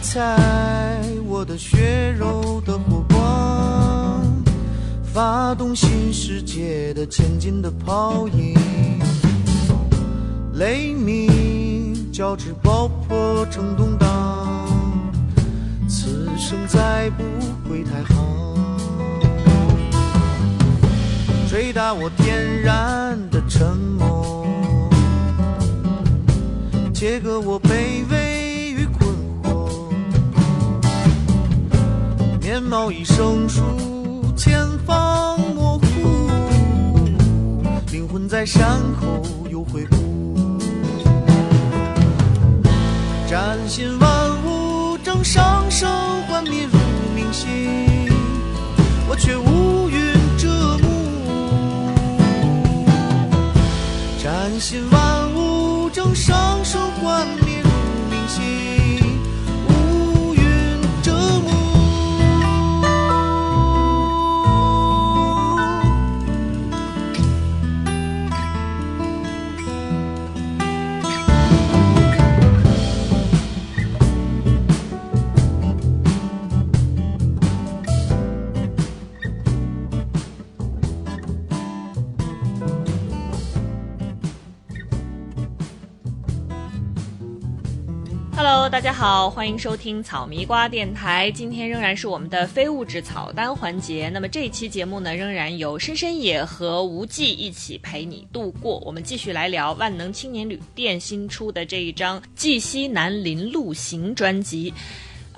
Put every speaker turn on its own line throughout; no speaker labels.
踩我的血肉的火光，发动新世界的前进的泡影。雷鸣交织爆破成动荡，此生再不会太行。捶打我天然的沉默，切割我背面貌已生疏，前方模糊，灵魂在山口又回顾。崭新万物正上升，幻灭如明星，我却乌云遮目。崭新万物正上升，幻
好，欢迎收听草迷瓜电台。今天仍然是我们的非物质草单环节。那么这一期节目呢，仍然由深深野和无忌一起陪你度过。我们继续来聊万能青年旅店新出的这一张《绩西南林路行》专辑。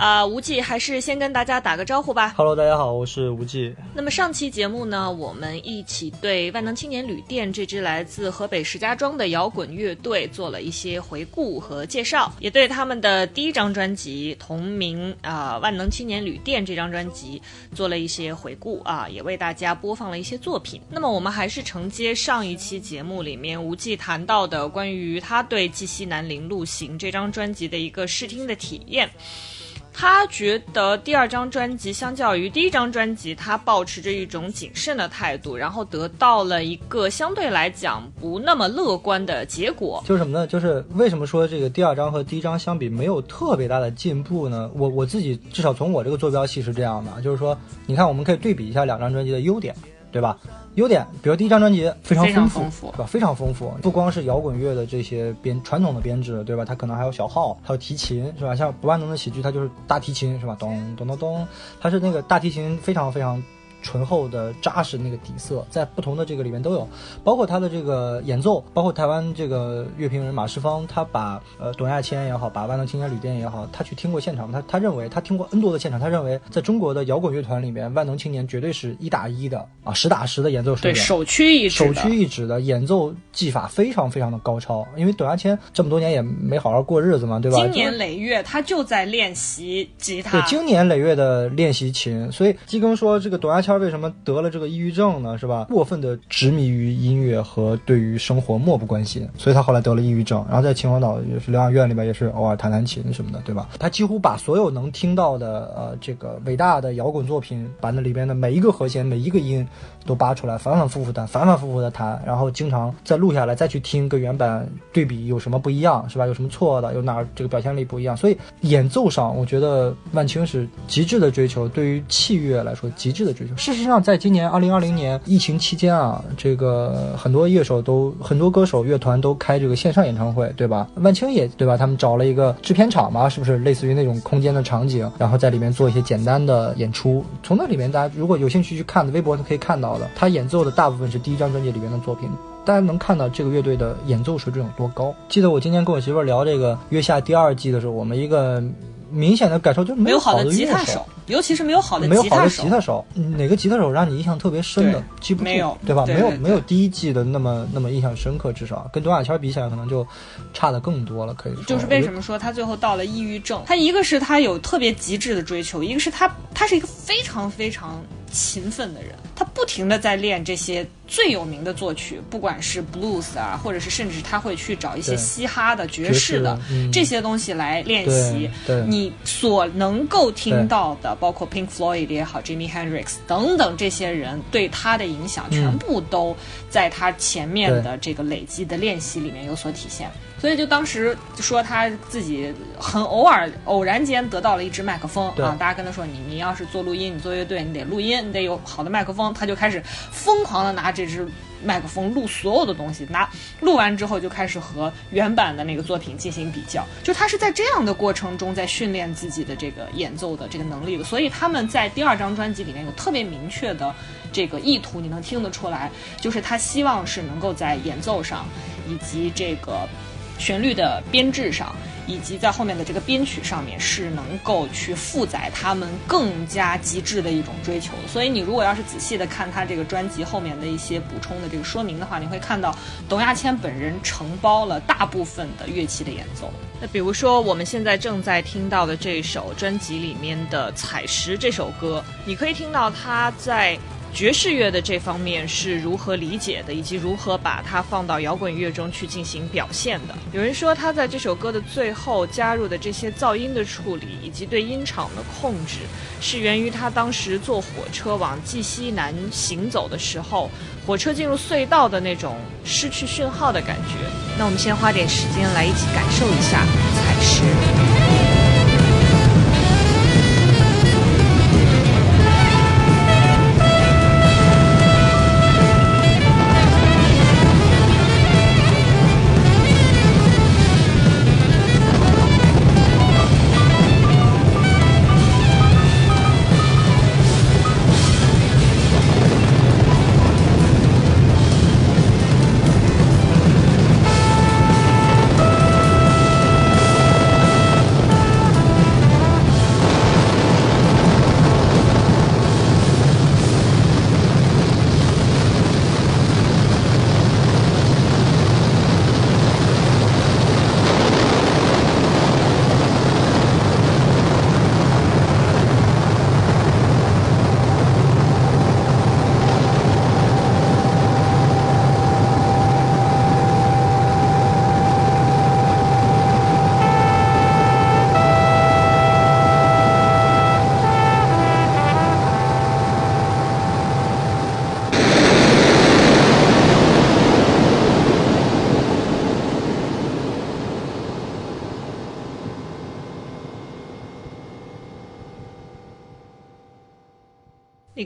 啊、无忌还是先跟大家打个招呼吧。
Hello，大家好，我是无忌。
那么上期节目呢，我们一起对万能青年旅店这支来自河北石家庄的摇滚乐队做了一些回顾和介绍，也对他们的第一张专辑同名啊、万能青年旅店这张专辑做了一些回顾啊，也为大家播放了一些作品。那么我们还是承接上一期节目里面无忌谈到的关于他对《绩西南陵路行》这张专辑的一个试听的体验。他觉得第二张专辑相较于第一张专辑，他保持着一种谨慎的态度，然后得到了一个相对来讲不那么乐观的结果。
就是什么呢？就是为什么说这个第二张和第一张相比没有特别大的进步呢？我我自己至少从我这个坐标系是这样的，就是说，你看我们可以对比一下两张专辑的优点，对吧？优点，比如第一张专辑非常丰富，
丰富
对吧？非常丰富，不光是摇滚乐的这些编传统的编制，对吧？它可能还有小号，还有提琴，是吧？像不万能的喜剧，它就是大提琴，是吧？咚咚咚咚，它是那个大提琴非常非常醇厚的扎实那个底色，在不同的这个里面都有，包括他的这个演奏，包括台湾这个乐评人马世芳，他把呃董亚千也好，把万能青年旅店也好，他去听过现场，他他认为他听过 N 多的现场，他认为在中国的摇滚乐团里面，万能青年绝对是一打一的啊，实打实的演奏水
平
对，
首屈一指
首。屈一指的演奏技法非常非常的高超，因为董亚千这么多年也没好好过日子嘛，对吧？
经年累月，他就在练习吉他
对，。经年累月的练习琴，所以基更说这个董亚千他为什么得了这个抑郁症呢？是吧？过分的执迷于音乐和对于生活漠不关心，所以他后来得了抑郁症。然后在秦皇岛也是疗养院里边也是偶尔弹弹琴什么的，对吧？他几乎把所有能听到的呃这个伟大的摇滚作品，把那里边的每一个和弦、每一个音都扒出来，反反复复弹，反反复复的弹，然后经常再录下来，再去听，跟原版对比有什么不一样，是吧？有什么错的，有哪儿这个表现力不一样？所以演奏上，我觉得万青是极致的追求，对于器乐来说极致的追求。事实上，在今年二零二零年疫情期间啊，这个很多乐手都很多歌手乐团都开这个线上演唱会，对吧？万青也对吧？他们找了一个制片厂嘛，是不是类似于那种空间的场景，然后在里面做一些简单的演出。从那里面大家如果有兴趣去看的，微博可以看到的，他演奏的大部分是第一张专辑里面的作品。大家能看到这个乐队的演奏水准有多高。记得我今天跟我媳妇聊这个《月下》第二季的时候，我们一个明显的感受就是
没有好的吉他手，，尤其是没有好的
没有好的
吉他手
哪个吉他手让你印象特别深的
对？
记不住，
没有
对吧？没有没有第一季的那么那么印象深刻，至少跟董亚千比起来，可能就差的更多了。可以说，
就是为什？
么
说他最后到了抑郁症？他一个是他有特别极致的追求，一个是他他是一个非常非常勤奋的人，他不停的在练这些最有名的作曲，不管是 blues 啊，或者是甚至他会去找一些嘻哈的、爵
爵
士的
嗯。
这些东西来练习。你所能够听到的，包括 Pink Floyd 也好，Jimmy Hendrix 等等这些人对他的影响，全部都在他前面的这个累积的练习里面有所体现。所以就当时说他自己很偶尔偶然间得到了一支麦克风啊，大家跟他说你你要是做录音，你做乐队，你得录音，你得有好的麦克风，他就开始疯狂的拿这支麦克风录所有的东西，拿录完之后就开始和原版的那个作品进行比较，就他是在这样的过程中在训练自己的这个演奏的这个能力的，所以他们在第二张专辑里面有特别明确的这个意图，你能听得出来，就是他希望是能够在演奏上以及这个旋律的编制上，以及在后面的这个编曲上面，是能够去负载他们更加极致的一种追求。所以你如果要是仔细的看他这个专辑后面的一些补充的这个说明的话，你会看到董亚千本人承包了大部分的乐器的演奏。那比如说我们现在正在听到的这首专辑里面的《采石》这首歌，你可以听到他在。爵士乐的这方面是如何理解的，以及如何把它放到摇滚乐中去进行表现的。有人说他在这首歌的最后加入的这些噪音的处理，以及对音场的控制，是源于他当时坐火车往绩溪南行走的时候，火车进入隧道的那种失去讯号的感觉。那我们先花点时间来一起感受一下采石。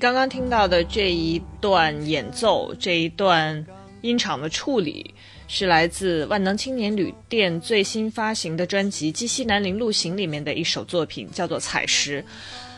刚刚听到的这一段演奏，这一段音场的处理，是来自万能青年旅店最新发行的专辑《鸡西南林路行》里面的一首作品，叫做《采石》。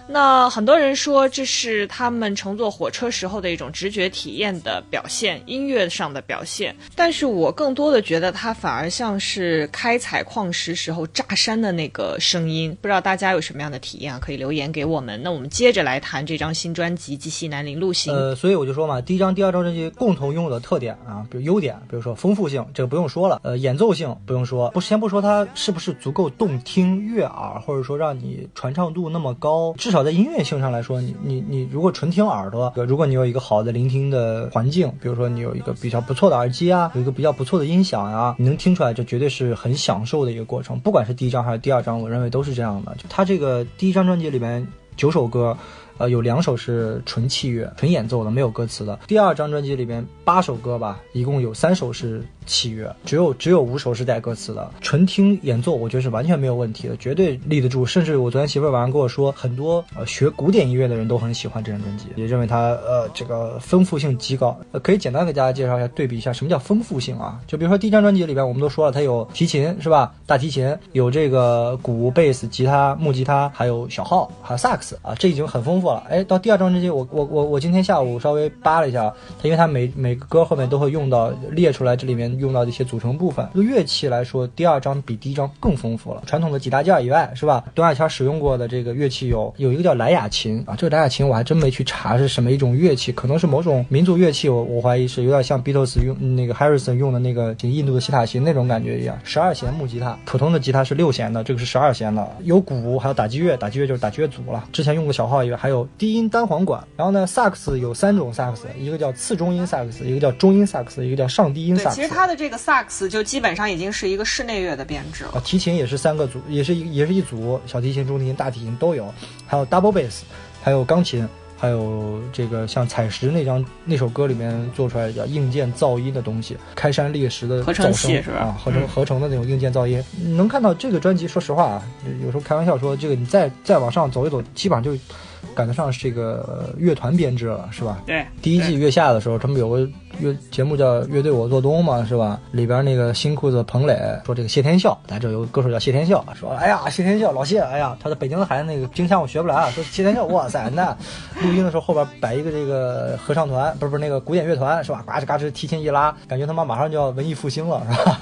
那很多人说这是他们乘坐火车时候的一种直觉体验的表现，音乐上的表现。但是我更多的觉得它反而像是开采矿石时候炸山的那个声音。不知道大家有什么样的体验啊？可以留言给我们。那我们接着来谈这张新专辑《基西南林路行》。
呃，所以我就说嘛，第一张、第二张专辑共同拥有的特点啊，比如优点，比如说丰富性，这个不用说了。呃，演奏性不用说，不先不说它是不是足够动听悦耳，或者说让你传唱度那么高，至少少在音乐性上来说，你你你如果纯听耳朵，如果你有一个好的聆听的环境，比如说你有一个比较不错的耳机啊，有一个比较不错的音响啊，你能听出来，这绝对是很享受的一个过程。不管是第一张还是第二张，我认为都是这样的。就它这个第一张专辑里面九首歌。呃，有两首是纯器乐、纯演奏的，没有歌词的。第二张专辑里边八首歌吧，一共有三首是器乐，只有只有五首是带歌词的。纯听演奏，我觉得是完全没有问题的，绝对立得住。甚至我昨天媳妇儿晚上跟我说，很多呃学古典音乐的人都很喜欢这张专辑，也认为它呃这个丰富性极高。呃，可以简单给大家介绍一下，对比一下什么叫丰富性啊？就比如说第一张专辑里边，我们都说了，它有提琴是吧？大提琴，有这个鼓、贝斯、吉他、木吉他，还有小号，还有萨克斯啊，这已经很丰富了。哎，到第二张专辑，我我我我今天下午稍微扒了一下，它因为它每每个歌后面都会用到列出来，这里面用到的一些组成部分。这个乐器来说，第二章比第一章更丰富了。传统的几大件以外，是吧？董亚千使用过的这个乐器有有一个叫莱雅琴啊，这个莱雅琴我还真没去查是什么一种乐器，可能是某种民族乐器，我我怀疑是有点像 Beatles 用那个 Harrison 用的那个印度的西塔琴那种感觉一样。十二弦木吉他，普通的吉他是六弦的，这个是十二弦的，有鼓，还有打击乐，打击乐就是打击乐组了。之前用过小号以外，还有低音单簧管。然后呢，萨克斯有三种萨克斯，一个叫次中音萨克斯，一个叫中音萨克斯，一个叫上低音，萨克斯。
其实它的这个萨克斯就基本上已经是一个室内乐的编制了。
啊，提琴也是三个组，也是一也是一组，小提琴、中提琴、大提琴都有，还有 double bass，还有钢琴，还有这个像采石那张那首歌里面做出来叫硬件噪音的东西，开山裂石的
合成
噪
器是吧
声啊，合成
嗯
合成的那种硬件噪音，能看到这个专辑。说实话啊，有时候开玩笑说，这个你再再往上走一走，基本上就赶得上这个呃乐团编制了，是吧？
对，
第一季月下的时候，他们有个乐节目叫《乐队我做东》嘛，是吧？里边那个新裤子彭磊说这个谢天笑，咱这有个歌手叫谢天笑，说哎呀谢天笑老谢，哎呀他的北京的孩子那个京腔我学不来啊，说谢天笑哇塞那录音的时候后边摆一个这个合唱团，不是不是那个古典乐团是吧？嘎吱嘎吱提琴一拉，感觉他妈马上就要文艺复兴了是吧？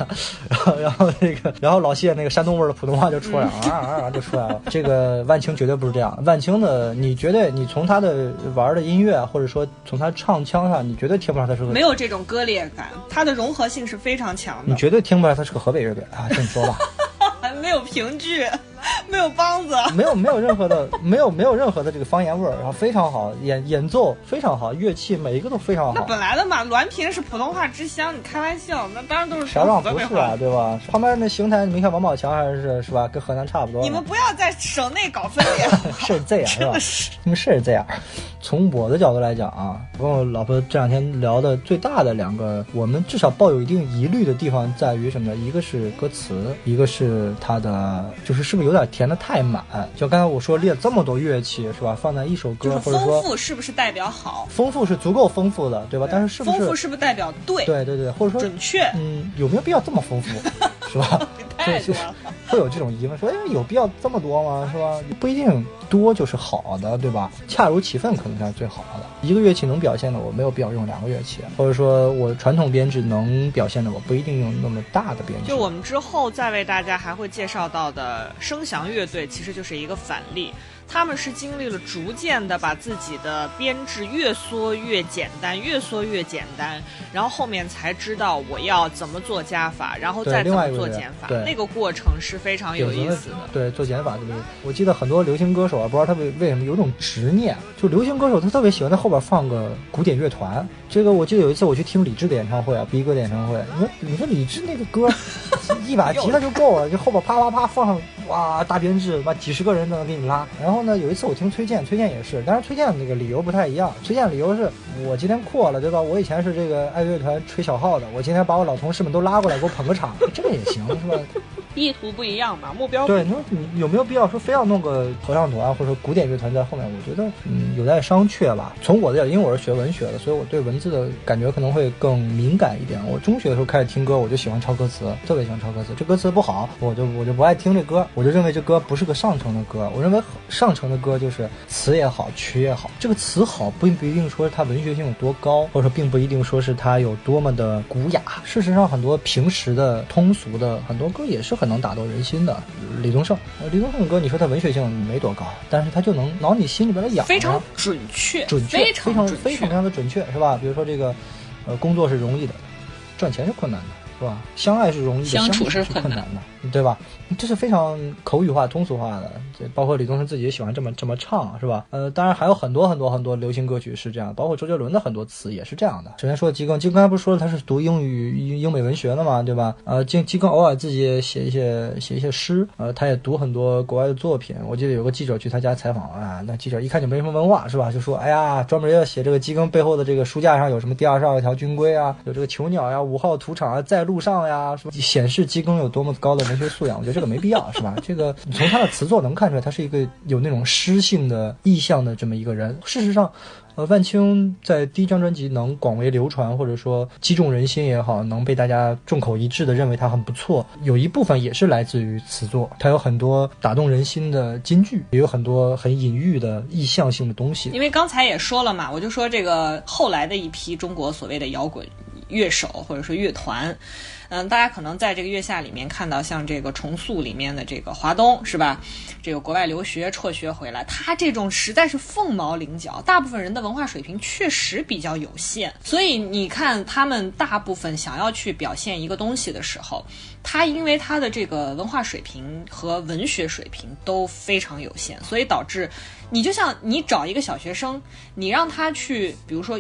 然 后然后那个然后老谢那个山东味儿的普通话就出来了，啊啊啊就出来了。这个万青绝对不是这样，万青的你绝对你从他的玩的音乐或者说从他唱腔上，你绝对听不出来他是个
没有这种割裂感，他的融合性是非常强的，
你绝对听不出来他是个河北乐队啊！这么说吧，
没有评剧，没有梆子。
没有没有任何的没有没有任何的这个方言味儿，然后非常好，演演奏非常好，乐器每一个都非常好那。
本来的嘛，滦平是普通话之乡，你开玩笑，那当然都是
啥让
说河北话
不是啊，。对吧？旁边那邢台，你没看王宝强还是是吧？跟河南差不多。
你们不要在省内搞分裂，
是这样是吧
真的？是。
他们是这样。从我的角度来讲啊，我跟我老婆这两天聊的最大的两个，我们至少抱有一定疑虑的地方在于什么呢？一个是歌词，一个是它的，就是是不是有点填的太满？就刚才我说列了这么多乐器是吧？放在一首歌，
就是
或者说
丰富是不是代表好？
丰富是足够丰富的，对吧？但是是不是
丰富
是？
是不是代表对？
对对对，或者说，
准确？
嗯，有没有必要这么丰富，是吧？
太 多了。
会有这种疑问，说哎，有必要这么多吗？是吧？不一定多就是好的，对吧？恰如其分可能才是最好的。一个乐器能表现的，我没有必要用两个乐器，或者说我传统编制能表现的，我不一定用那么大的编制。
就我们之后再为大家还会介绍到的声翔乐队，其实就是一个反例。他们是经历了逐渐的把自己的编制越缩越简单，越缩越简单，然后后面才知道我要怎么做加法，然后
对
再怎么做减法。
对
那个过程是非常有意思的。
对，做减法对不对？我记得很多流行歌手啊，不知道他为为什么有种执念，就流行歌手他特别喜欢在后边放个古典乐团。这个我记得有一次我去听李志的演唱会啊，逼哥的演唱会，你说你说李志那个歌，一把吉他就够了，就后边啪啪啪放上哇大编制，妈几十个人都能给你拉。然后呢，有一次我听崔健，崔健也是，但是崔健那个理由不太一样，崔健理由是我今天扩了，对吧？我以前是这个爱乐团吹小号的，我今天把我老同事们都拉过来给我捧个场，这个也行是吧？
意图不一样嘛，目标不
对，你说你有没有必要说非要弄个合唱团或者说古典乐团在后面？我觉得嗯有待商榷吧。从我的角度，因为我是学文学的，所以我对文字的感觉可能会更敏感一点。我中学的时候开始听歌，我就喜欢抄歌词，特别喜欢抄歌词。这歌词不好，我就我就不爱听这歌，我就认为这歌不是个上乘的歌。我认为上乘的歌就是词也好，曲也好。这个词好，并不一定说它文学性有多高，或者说并不一定说是它有多么的古雅。事实上，很多平时的通俗的很多歌也是很能打动人心的。李宗盛，呃李宗盛的歌，你说他文学性没多高，但是他就能挠你心里边的痒痒。
非常准确，
准确，
非
非常非常非。常的准确，是吧？比如说这个，呃，工作是容易的，赚钱是困难的，是吧？相爱是容易的，
相处
处
是困
困难的，对吧？这是非常口语化、通俗化的，这包括李宗盛自己也喜欢这么这么唱，是吧？呃，当然还有很多很多很多流行歌曲是这样，包括周杰伦的很多词也是这样的。首先说基更，基更刚才不是说了他是读英语英英美文学的嘛，对吧？呃，基基更偶尔自己也写一些写一些诗，呃，他也读很多国外的作品。我记得有个记者去他家采访啊，那记者一看就没什么文化，是吧？就说哎呀，专门要写这个基更背后的这个书架上有什么第二十二条军规啊，有这个囚鸟呀、五号土场啊，在路上呀，什么显示基更有多么高的文学素养。我觉得这个没必要，是吧？这个你从他的词作能看出来，他是一个有那种诗性的意象的这么一个人。事实上。呃，万青在第一张专辑能广为流传，或者说击中人心也好，能被大家众口一致的认为他很不错，有一部分也是来自于词作，他有很多打动人心的金句，也有很多很隐喻的意象性的东西。
因为刚才也说了嘛，我就说这个后来的一批中国所谓的摇滚乐手或者说乐团。嗯，大家可能在这个月下里面看到，像这个重塑里面的这个华东是吧？这个国外留学辍学回来，他这种实在是凤毛麟角。大部分人的文化水平确实比较有限，所以你看他们大部分想要去表现一个东西的时候，他因为他的这个文化水平和文学水平都非常有限，所以导致你就像你找一个小学生，你让他去，比如说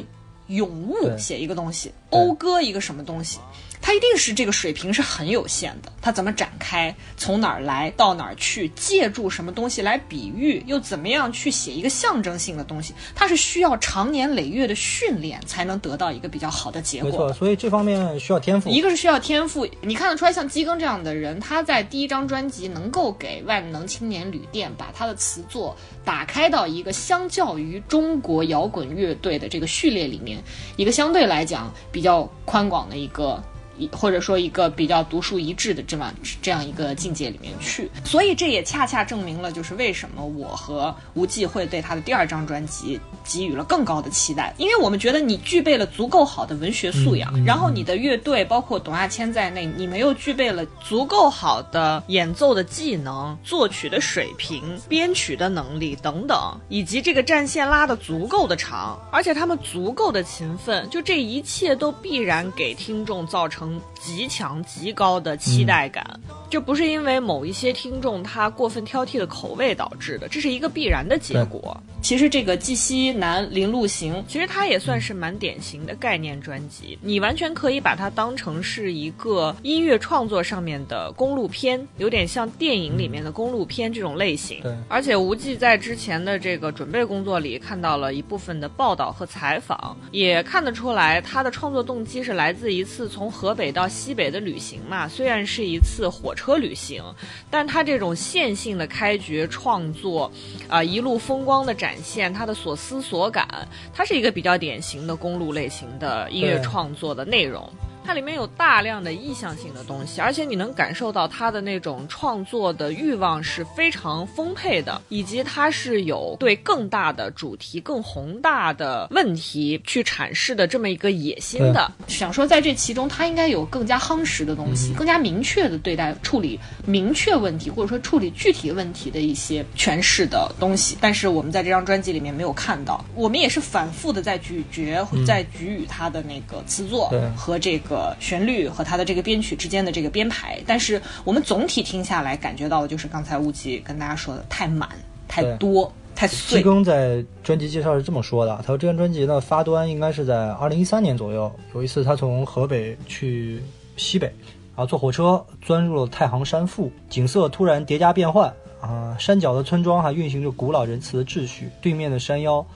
咏物写一个东西，讴歌一个什么东西。它一定是这个水平是很有限的，它怎么展开，从哪儿来到哪儿去，借助什么东西来比喻，又怎么样去写一个象征性的东西，它是需要长年累月的训练才能得到一个比较好的结果。
没错，所以这方面需要天赋。
一个是需要天赋，你看得出来，像基庚这样的人，他在第一张专辑能够给万能青年旅店把他的词作打开到一个相较于中国摇滚乐队的这个序列里面，一个相对来讲比较宽广的一个。一或者说一个比较独树一帜的这么这样一个境界里面去，所以这也恰恰证明了，就是为什么我和吴忌会对他的第二张专辑给予了更高的期待，因为我们觉得你具备了足够好的文学素养，然后你的乐队包括董亚千在内，你们又具备了足够好的演奏的技能、作曲的水平、编曲的能力等等，以及这个战线拉的足够的长，而且他们足够的勤奋，就这一切都必然给听众造成。极强极高的期待感，这不是因为某一些听众他过分挑剔的口味导致的，这是一个必然的结果。其实这个《季西南林路行》，其实它也算是蛮典型的概念专辑，你完全可以把它当成是一个音乐创作上面的公路片，有点像电影里面的公路片这种类型。
对，
而且无忌在之前的这个准备工作里看到了一部分的报道和采访，也看得出来他的创作动机是来自一次从河北到西北的旅行嘛。虽然是一次火车旅行，但它这种线性的开掘创作，啊，一路风光的展。展现它的所思所感，它是一个比较典型的公路类型的音乐创作的内容。它里面有大量的意向性的东西，而且你能感受到他的那种创作的欲望是非常丰沛的，以及他是有对更大的主题、更宏大的问题去阐释的这么一个野心的。想说在这其中，他应该有更加夯实的东西，更加明确的对待处理明确问题，或者说处理具体问题的一些诠释的东西。但是我们在这张专辑里面没有看到，我们也是反复的在咀嚼，在给予他的那个词作和这个。呃，旋律和他的这个编曲之间的这个编排，但是我们总体听下来感觉到的就是刚才乌吉跟大家说的太满、太多、太碎。
季庚在专辑介绍是这么说的，他说这张专辑呢发端应该是在二零一三年左右，有一次他从河北去西北，然后坐火车钻入了太行山腹，景色突然叠加变换啊，山脚的村庄还运行着古老仁慈的秩序，对面的山腰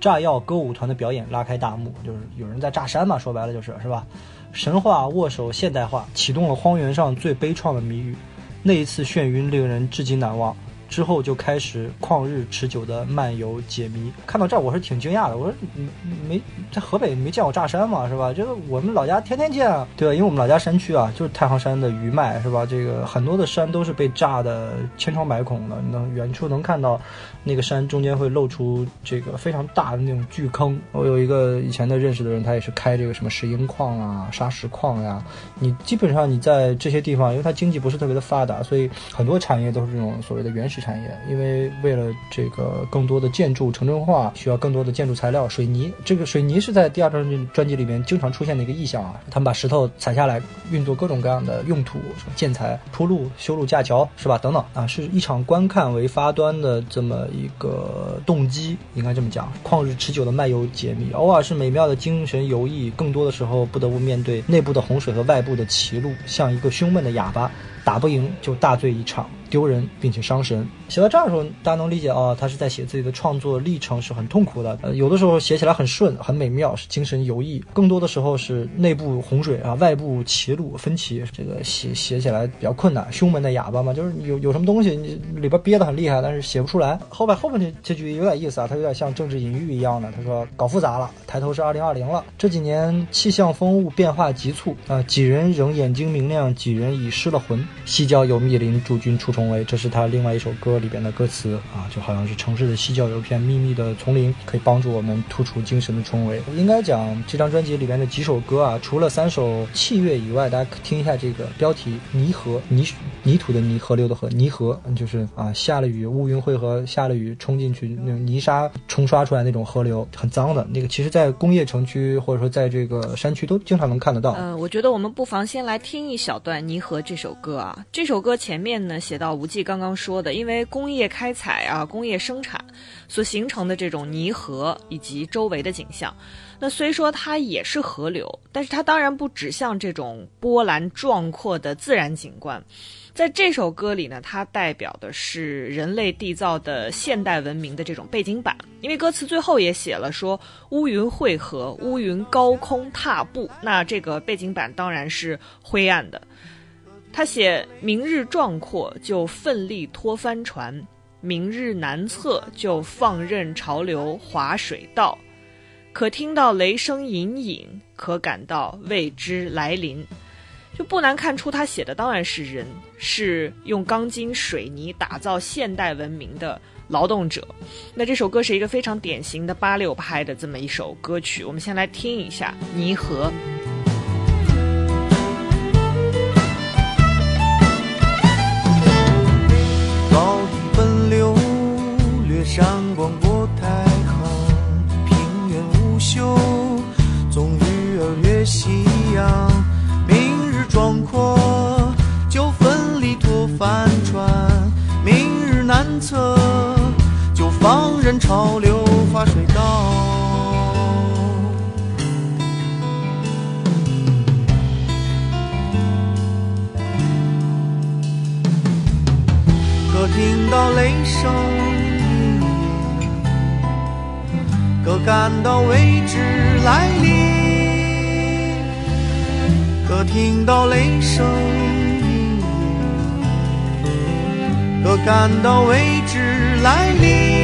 炸药歌舞团的表演拉开大幕，就是有人在炸山嘛，说白了就是是吧？神话握手现代化，启动了荒原上最悲怆的谜语。那一次眩晕令人至今难忘。之后就开始旷日持久的漫游解谜。看到这儿我是挺惊讶的，我说没在河北没见过炸山嘛，是吧？这个我们老家天天见啊，对啊？因为我们老家山区啊，就是太行山的余脉，是吧？这个很多的山都是被炸的千疮百孔的，能远处能看到那个山中间会露出这个非常大的那种巨坑。我有一个以前的认识的人，他也是开这个什么石英矿啊、砂石矿呀。你基本上你在这些地方，因为它经济不是特别的发达，所以很多产业都是这种所谓的原始。产业，因为为了这个更多的建筑城镇化，需要更多的建筑材料，水泥。这个水泥是在第二张专辑里面经常出现的一个意象啊。他们把石头采下来，运作各种各样的用途，什么建材、铺路、修路架桥，是吧？等等啊，是一场观看为发端的这么一个动机，应该这么讲。旷日持久的漫游解密，偶尔是美妙的精神游弋，更多的时候不得不面对内部的洪水和外部的歧路，像一个胸闷的哑巴。打不赢就大醉一场，丢人并且伤神。写到这儿的时候，大家能理解啊，他是在写自己的创作历程是很痛苦的。呃，有的时候写起来很顺，很美妙，是精神游弋；更多的时候是内部洪水啊，外部歧路分歧，这个写写起来比较困难。胸闷的哑巴嘛，就是有有什么东西你里边憋得很厉害，但是写不出来。后边后面这这句有点意思啊，它有点像政治隐喻一样的。他说搞复杂了，抬头是二零二零了。这几年气象风物变化急促啊，几人仍眼睛明亮，几人已失了魂。西郊有密林，诸君出重围，这是他另外一首歌里边的歌词啊，就好像是城市的西郊有一片秘密的丛林，可以帮助我们突出精神的重围。应该讲这张专辑里边的几首歌啊，除了三首器乐以外，大家可听一下这个标题：泥河泥泥土的泥河流的河泥河，就是啊下了雨乌云汇合，下了雨冲进去那种泥沙冲刷出来那种河流，很脏的那个。其实，在工业城区或者说在这个山区都经常能看得到。
嗯，我觉得我们不妨先来听一小段《泥河》这首歌啊。这首歌前面呢写到吴忌刚刚说的，因为工业开采啊，工业生产所形成的这种泥河以及周围的景象。那虽说它也是河流，但是它当然不指向这种波澜壮阔的自然景观。在这首歌里呢，它代表的是人类缔造的现代文明的这种背景板，因为歌词最后也写了说乌云汇合，乌云高空踏步，那这个背景板当然是灰暗的。他写明日壮阔就奋力拖帆船，明日难测就放任潮流划水道，可听到雷声隐隐，可感到未知来临。就不难看出，他写的当然是人，是用钢筋水泥打造现代文明的劳动者。那这首歌是一个非常典型的八六拍的这么一首歌曲，我们先来听一下《泥河》。
山光不太好，平原无休，纵鱼儿越夕阳。明日壮阔，就奋力拖帆船；明日难测，就放任潮流划水道。可听到雷声，可感到未知来临，可听到雷声隐隐，可感到未知来临。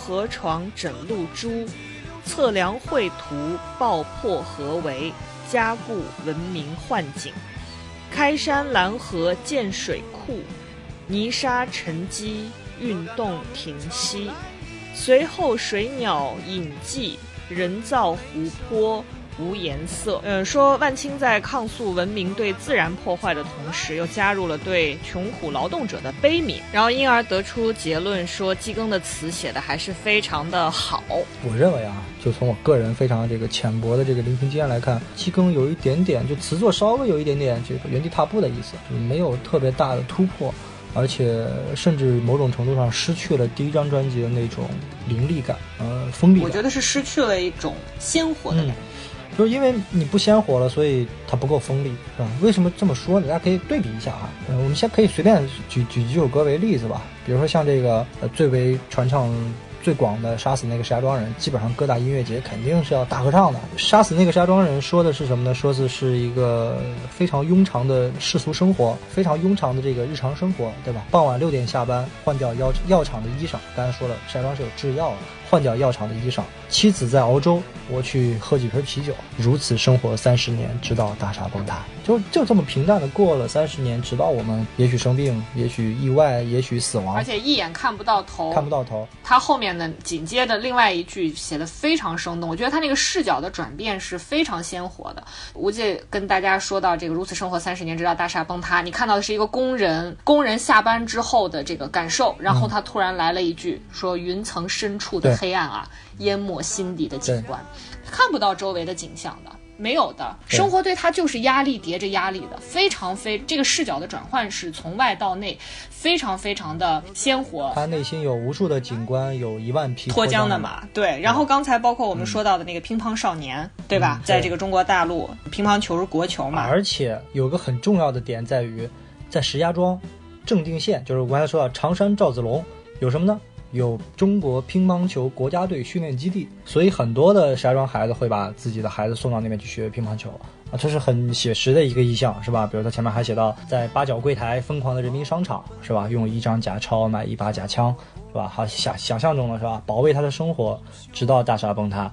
河床
枕露珠，测量绘图爆破河围，加固文明幻景。开山拦河建水库，泥沙沉积运动停息。随后水鸟隐迹，人造湖泊无颜色。嗯，说万青在抗诉文明对自然破坏的同时，又加入了对穷苦劳动者的悲悯，然后因而得出结论说，季更的词写的还是非常的好。
我认为啊，就从我个人非常这个浅薄的这个聆听经验来看，季更有一点点就词作稍微有一点点这个原地踏步的意思，就没有特别大的突破。而且甚至某种程度上失去了第一张专辑的那种凌厉感，呃，封闭。
我觉得是失去了一种鲜活的感觉，
就是因为你不鲜活了，所以它不够锋利，是吧？为什么这么说呢？大家可以对比一下啊。呃，我们先可以随便举举几首歌为例子吧，比如说像这个呃最为传唱。最广的杀死那个石家庄人，基本上各大音乐节肯定是要大合唱的。杀死那个石家庄人说的是什么呢？说的是一个非常庸常的世俗生活，非常庸常的这个日常生活，对吧？傍晚六点下班，换掉药药厂的衣裳。刚才说了，石家庄是有制药的，换掉药厂的衣裳。妻子在熬粥，我去喝几瓶啤酒，如此生活三十年，直到大厦崩塌。就就这么平淡的过了三十年，直到我们也许生病，也许意外，也许死亡，
而且一眼看不到头，
看不到头。
他后面的紧接着另外一句写的非常生动，我觉得他那个视角的转变是非常鲜活的。吴姐跟大家说到这个如此生活三十年，直到大厦崩塌，你看到的是一个工人，工人下班之后的这个感受，然后他突然来了一句说：“云层深处的黑暗啊。”淹没心底的景观，看不到周围的景象的，没有的。生活对他就是压力叠着压力的，非常非这个视角的转换是从外到内，非常非常的鲜活。
他内心有无数的景观，有一万匹
脱缰
的
马。对，然后刚才包括我们说到的那个乒乓少年，对吧？在这个中国大陆，乒乓球是国球嘛。
而且有个很重要的点在于，在石家庄正定县，就是我刚才说到常山赵子龙，有什么呢？有中国乒乓球国家队训练基地，所以很多的石家庄孩子会把自己的孩子送到那边去学乒乓球啊，这是很写实的一个意象，是吧？比如他前面还写到，在八角柜台疯狂的人民商场，是吧？用一张假钞买一把假枪，是吧？好想想象中的是吧？保卫他的生活，直到大厦崩塌。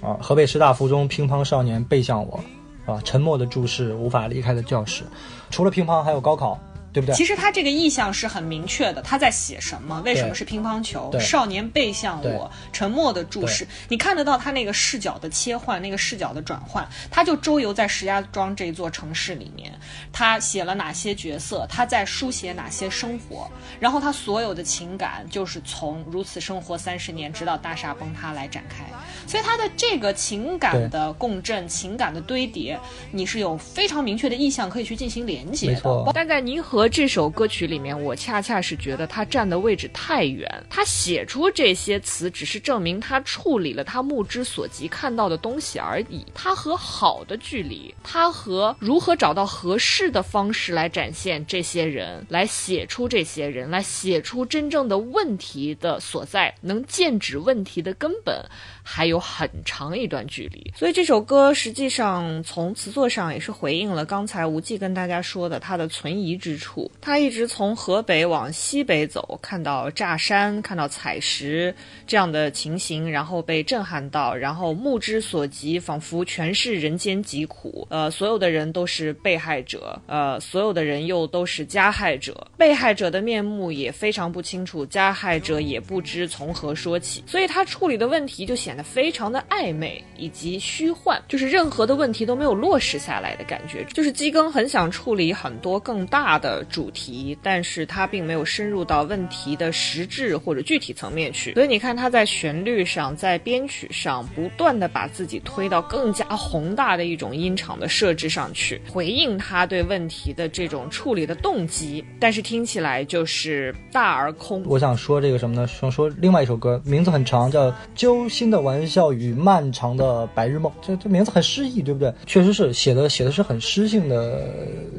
啊，河北师大附中乒乓少年背向我，啊，沉默的注视无法离开的教室。除了乒乓，还有高考。对不对？
其实他这个意向是很明确的，他在写什么？为什么是乒乓球？少年背向我，沉默的注视。你看得到他那个视角的切换，那个视角的转换。他就周游在石家庄这座城市里面，他写了哪些角色？他在书写哪些生活？然后他所有的情感就是从如此生活三十年，直到大厦崩塌来展开。所以他的这个情感的共振、情感的堆叠，你是有非常明确的意向可以去进行连接的。但在您和这首歌曲里面，我恰恰是觉得他站的位置太远。他写出这些词，只是证明他处理了他目之所及看到的东西而已。他和好的距离，他和如何找到合适的方式来展现这些人，来写出这些人，来写出真正的问题的所在，能剑指问题的根本。还有很长一段距离，所以这首歌实际上从词作上也是回应了刚才无忌跟大家说的他的存疑之处。他一直从河北往西北走，看到炸山，看到采石这样的情形，然后被震撼到，然后目之所及，仿佛全是人间疾苦。呃，所有的人都是被害者，呃，所有的人又都是加害者。被害者的面目也非常不清楚，加害者也不知从何说起。所以他处理的问题就显。非常的暧昧以及虚幻，就是任何的问题都没有落实下来的感觉。就是基庚很想处理很多更大的主题，但是他并没有深入到问题的实质或者具体层面去。所以你看他在旋律上，在编曲上，不断的把自己推到更加宏大的一种音场的设置上去，回应他对问题的这种处理的动机。但是听起来就是大而空。
我想说这个什么呢？想说另外一首歌，名字很长，叫《揪心的》。玩笑与漫长的白日梦，这这名字很诗意，对不对？确实是写的写的是很诗性的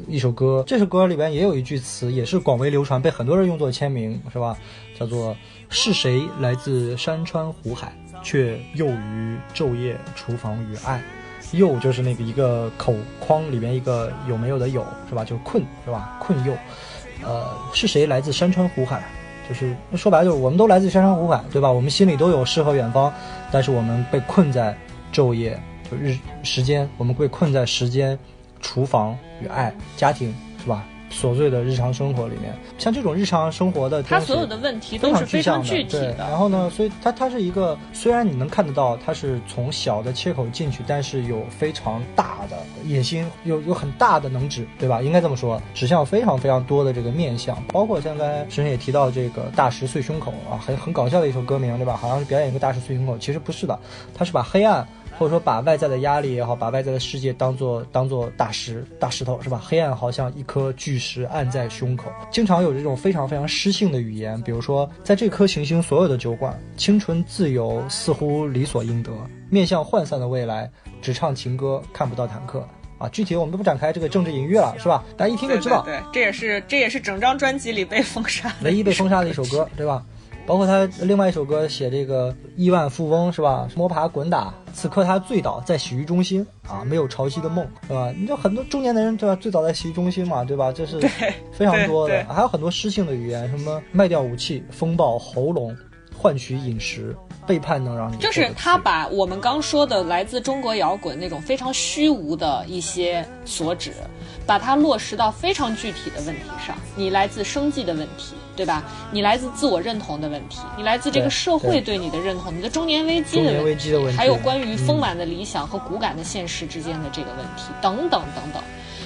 一首歌。这首歌里边也有一句词，也是广为流传，被很多人用作签名，是吧？叫做“是谁来自山川湖海，却囿于昼夜厨房与爱”。又就是那个一个口框里边一个有没有的有，是吧？就困，是吧？困又。呃，是谁来自山川湖海？就是说白了，就是我们都来自山川湖海，对吧？我们心里都有诗和远方，但是我们被困在昼夜，就日时间，我们被困在时间、厨房与爱、家庭，是吧？琐碎的日常生活里面。像这种日常生活的，
他所有的问题
都
是非
常
具体
的。然后呢，所以它它是一个，虽然你能看得到它是从小的切口进去，但是有非常大的野心，有有很大的能指，对吧？应该这么说，指向非常非常多的这个面相，包括像刚才石神也提到这个大石碎胸口啊，很很搞笑的一首歌名，对吧？好像是表演一个大石碎胸口，其实不是的，他是把黑暗。或者说把外在的压力也好，把外在的世界当做当做大石大石头是吧？黑暗好像一颗巨石按在胸口，经常有这种非常非常诗性的语言，比如说在这颗行星所有的酒馆，清纯自由似乎理所应得，面向涣散的未来，只唱情歌看不到坦克啊！具体我们都不展开这个政治隐喻了，是吧？大家一听就知道，
对，这也是这也是整张专辑里被封杀
唯一被封杀的一首歌，对吧？包括他另外一首歌写这个亿万富翁是吧？摸爬滚打，此刻他醉倒在洗浴中心啊，没有潮汐的梦是吧？你就很多中年的人对吧？醉倒在洗浴中心嘛，对吧？这是非常多的，还有很多诗性的语言，什么卖掉武器，风暴喉咙，换取饮食，背叛能让你
就是他把我们刚说的来自中国摇滚那种非常虚无的一些所指，把它落实到非常具体的问题上，你来自生计的问题。对吧？你来自自我认同的问题，你来自这个社会对你的认同，你的中年危机的问题，还有关于丰满的理想和骨感的现实之间的这个问题，等等等等。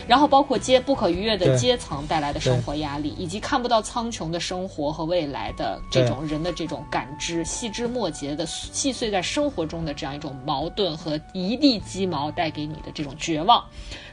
然后包括阶不可逾越的阶层带来的生活压力，以及看不到苍穹的生活和未来的这种人的这种感知，细枝末节的细碎在生活中的这样一种矛盾和一地鸡毛带给你的这种绝望，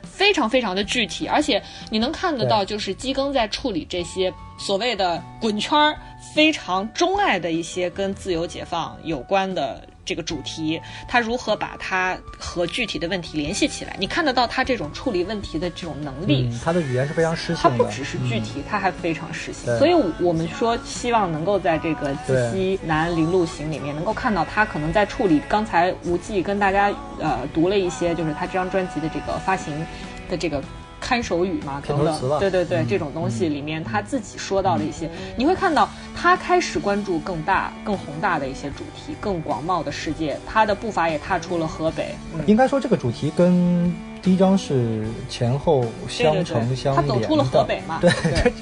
非常非常的具体，而且你能看得到，就是基庚在处理这些所谓的滚圈儿，非常钟爱的一些跟自由解放有关的。这个主题，他如何把它和具体的问题联系起来？你看得到他这种处理问题的这种能力。
他的语言是非常实性
的，他不只是具体，他还非常实性。所以，我们说希望能够在这个《自西南林路行》里面能够看到他可能在处理。刚才无忌跟大家呃读了一些，就是他这张专辑的这个发行的这个。看手语嘛，等等，对对对，这种东西里面他自己说到了一些，你会看到他开始关注更大、更宏大的一些主题，更广袤的世界，他的步伐也踏出了河北。
应该说这个主题跟第一章是前后相承相连
的。他走出了河北嘛？
对对。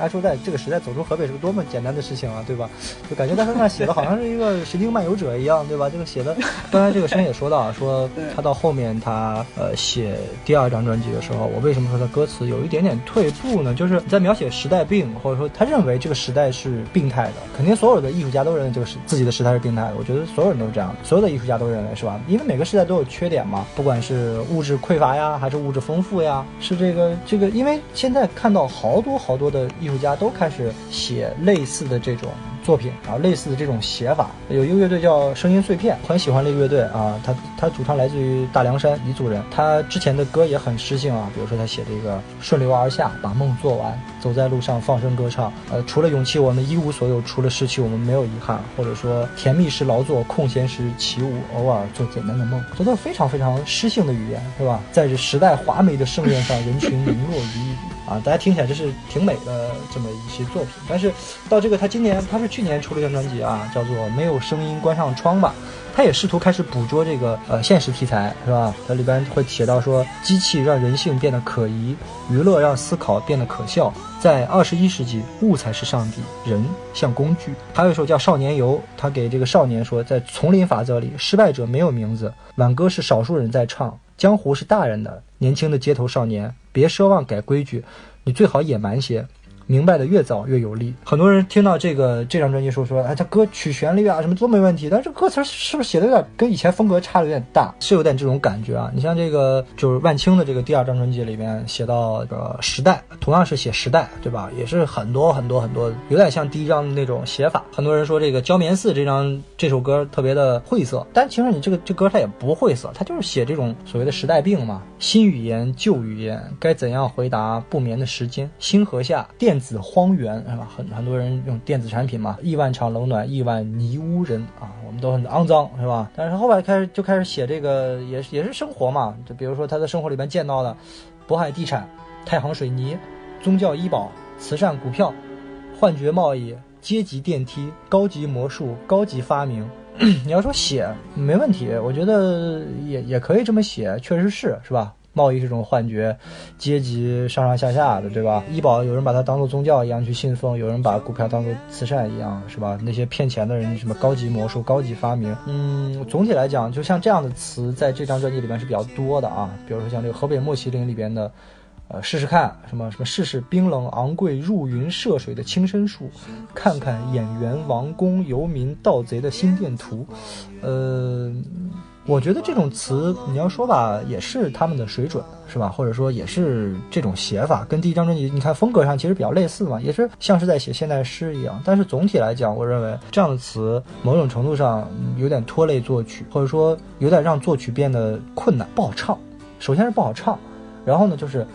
阿叔在这个时代走出河北是个多么简单的事情啊，对吧？就感觉他在那写的好像是一个神经漫游者一样，对吧？这个写的，刚才这个声也说到，说他到后面他呃写第二张专辑的时候，我为什么说他歌词有一点点退步呢？就是在描写时代病，或者说他认为这个时代是病态的，肯定所有的艺术家都认为这个时自己的时代是病态的。我觉得所有人都是这样，所有的艺术家都认为是吧？因为每个时代都有缺点嘛，不管是物质匮乏呀，还是物质丰富呀，是这个这个，因为现在看到好多好多的。艺艺术家都开始写类似的这种。作品啊，类似的这种写法，有一个乐队叫声音碎片，很喜欢这个乐队啊。他他主唱来自于大凉山彝族人，他之前的歌也很诗性啊。比如说他写这个顺流而下，把梦做完，走在路上放声歌唱。呃，除了勇气，我们一无所有；除了失去，我们没有遗憾。或者说甜蜜时劳作，空闲时起舞，偶尔做简单的梦，这都是非常非常诗性的语言，是吧？在这时代华美的盛宴上，人群零落于雨啊，大家听起来这是挺美的这么一些作品。但是到这个他今年他是。去年出了一张专辑啊，叫做《没有声音，关上窗吧》。他也试图开始捕捉这个呃现实题材，是吧？它里边会写到说，机器让人性变得可疑，娱乐让思考变得可笑。在二十一世纪，物才是上帝，人像工具。还有一首叫《少年游》，他给这个少年说，在丛林法则里，失败者没有名字，挽歌是少数人在唱，江湖是大人的。年轻的街头少年，别奢望改规矩，你最好野蛮些。明白的越早越有利。很多人听到这个这张专辑说说，哎，他歌曲旋律啊什么都没问题，但是歌词是不是写的有点跟以前风格差的有点大？是有点这种感觉啊。你像这个就是万青的这个第二张专辑里面写到个时代，同样是写时代，对吧？也是很多很多很多，有点像第一张的那种写法。很多人说这个焦棉寺这张这首歌特别的晦涩，但其实你这个这歌它也不晦涩，它就是写这种所谓的时代病嘛。新语言旧语言该怎样回答不眠的时间？星河下电。电子荒原是吧？很很多人用电子产品嘛，亿万场冷暖，亿万泥污人啊，我们都很肮脏是吧？但是后来开始就开始写这个，也也是生活嘛，就比如说他的生活里边见到的渤海地产、太行水泥、宗教医保、慈善股票、幻觉贸易、阶级电梯、高级魔术、高级发明。你要说写没问题，我觉得也也可以这么写，确实是是吧？贸易是种幻觉，阶级上上下下的，对吧？医保有人把它当做宗教一样去信奉，有人把股票当做慈善一样，是吧？那些骗钱的人，什么高级魔术、高级发明，嗯，总体来讲，就像这样的词，在这张专辑里边是比较多的啊。比如说像这个河北莫麒麟里边的。呃，试试看什么什么，试试冰冷昂贵入云涉水的轻身术，看看演员王公游民盗贼的心电图。呃，我觉得这种词你要说吧，也是他们的水准，是吧？或者说也是这种写法，跟第一张专辑你看风格上其实比较类似嘛，也是像是在写现代诗一样。但是总体来讲，我认为这样的词某种程度上有点拖累作曲，或者说有点让作曲变得困难，不好唱。首先是不好唱，然后呢就是。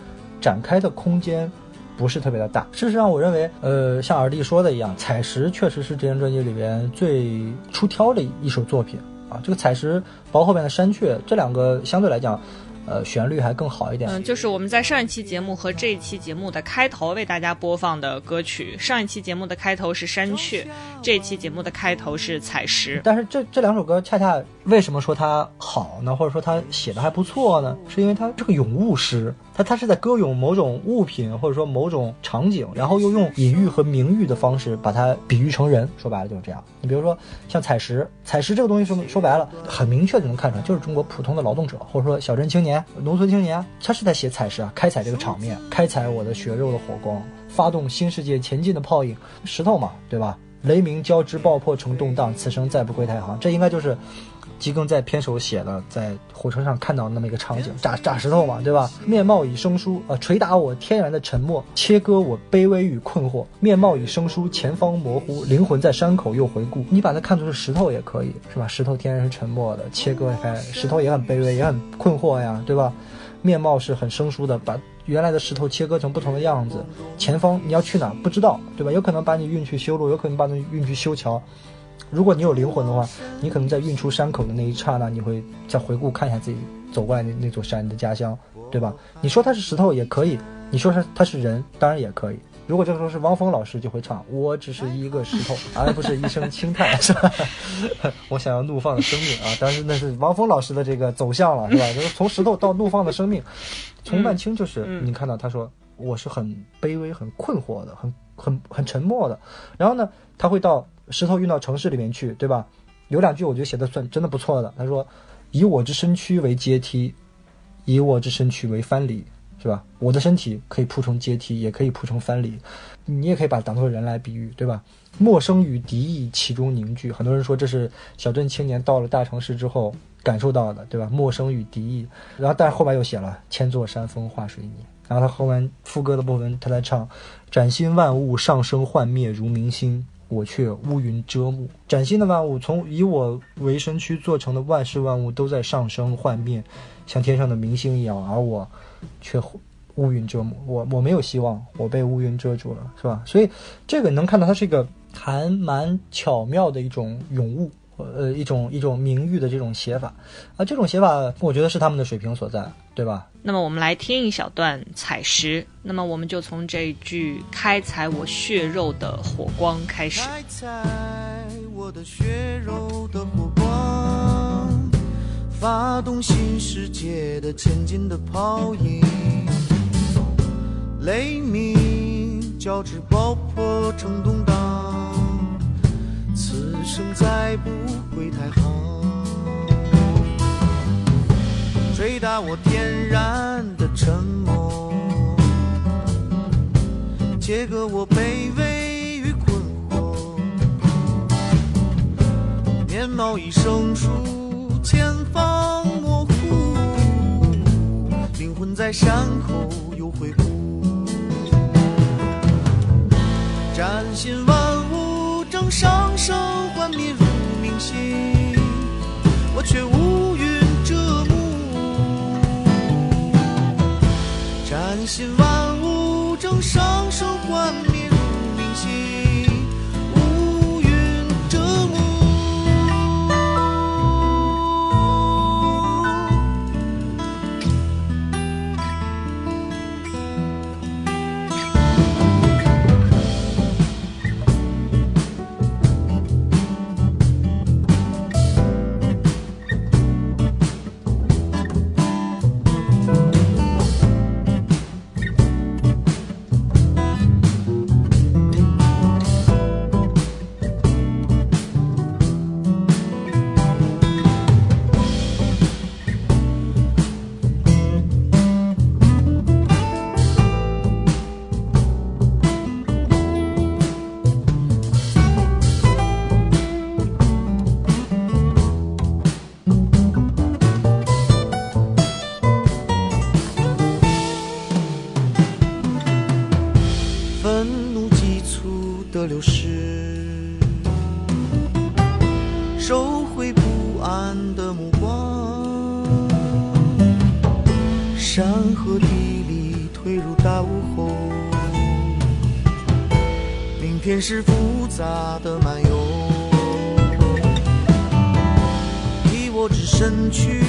展开的空间不是特别的大。事实上，我认为，呃，像耳弟说的一样，《采石》确实是这张专辑里边最出挑的一首作品啊。这个《采石》包括后面的《山雀》，这两个相对来讲。呃，旋律还更好一点。
嗯，就是我们在上一期节目和这一期节目的开头为大家播放的歌曲。上一期节目的开头是《山雀》，这一期节目的开头是《采石》。
但是这这两首歌恰恰为什么说它好呢？或者说它写的还不错呢？是因为它是个咏物诗，它它是在歌咏某种物品或者说某种场景，然后又用隐喻和明喻的方式把它比喻成人。说白了就是这样。你比如说像采石，采石这个东西说说白了，很明确的能看出来，就是中国普通的劳动者或者说小镇青年。农村青年，他是在写采石啊，开采这个场面，开采我的血肉的火光，发动新世界前进的泡影，石头嘛，对吧？雷鸣交织，爆破成动荡，此生再不归太行。这应该就是吉更在片首写了，在火车上看到那么一个场景，炸炸石头嘛，对吧？面貌已生疏，呃，捶打我天然的沉默，切割我卑微与困惑。面貌已生疏，前方模糊，灵魂在山口又回顾。你把它看作是石头也可以，是吧？石头天然是沉默的，切割开，石头也很卑微，也很困惑呀，对吧？面貌是很生疏的，把。原来的石头切割成不同的样子，前方你要去哪不知道，对吧？有可能把你运去修路，有可能把你运去修桥。如果你有灵魂的话，你可能在运出山口的那一刹那，你会再回顾看一下自己走过来那那座山，的家乡，对吧？你说它是石头也可以，你说它它是人，当然也可以。如果这个时候是汪峰老师，就会唱：“我只是一个石头，而不是一声轻叹。”是吧？我想要怒放的生命啊！但是那是汪峰老师的这个走向了，是吧？就是从石头到怒放的生命。从曼青就是你看到他说：“我是很卑微、很困惑的，很很很沉默的。”然后呢，他会到石头运到城市里面去，对吧？有两句我觉得写的算真的不错的。他说：“以我之身躯为阶梯，以我之身躯为藩篱。”是吧？我的身体可以铺成阶梯，也可以铺成藩篱，你也可以把当做人来比喻，对吧？陌生与敌意其中凝聚，很多人说这是小镇青年到了大城市之后感受到的，对吧？陌生与敌意，然后但是后边又写了千座山峰化水泥，然后他后面副歌的部分他在唱，崭新万物上升幻灭如明星，我却乌云遮目。崭新的万物，从以我为身躯做成的万事万物都在上升幻灭，像天上的明星一样，而我。却乌云遮目，我我没有希望，我被乌云遮住了，是吧？所以这个能看到它是一个还蛮巧妙的一种咏物，呃，一种一种名誉的这种写法啊，这种写法我觉得是他们的水平所在，对吧？
那么我们来听一小段采石，那么我们就从这一句“开采我血肉的火光”开始。
开采我的血肉的火光。发动新世界的前进的泡影，雷鸣交织爆破成动荡，此人生再不会太好。捶打我天然的沉默，切割我卑微与困惑，面貌已生疏。前方模糊，灵魂在山口又回顾。崭新万上升，幻灭如明星，我却乌云遮目。崭新万物正上升，幻是复杂的漫游，你我只身去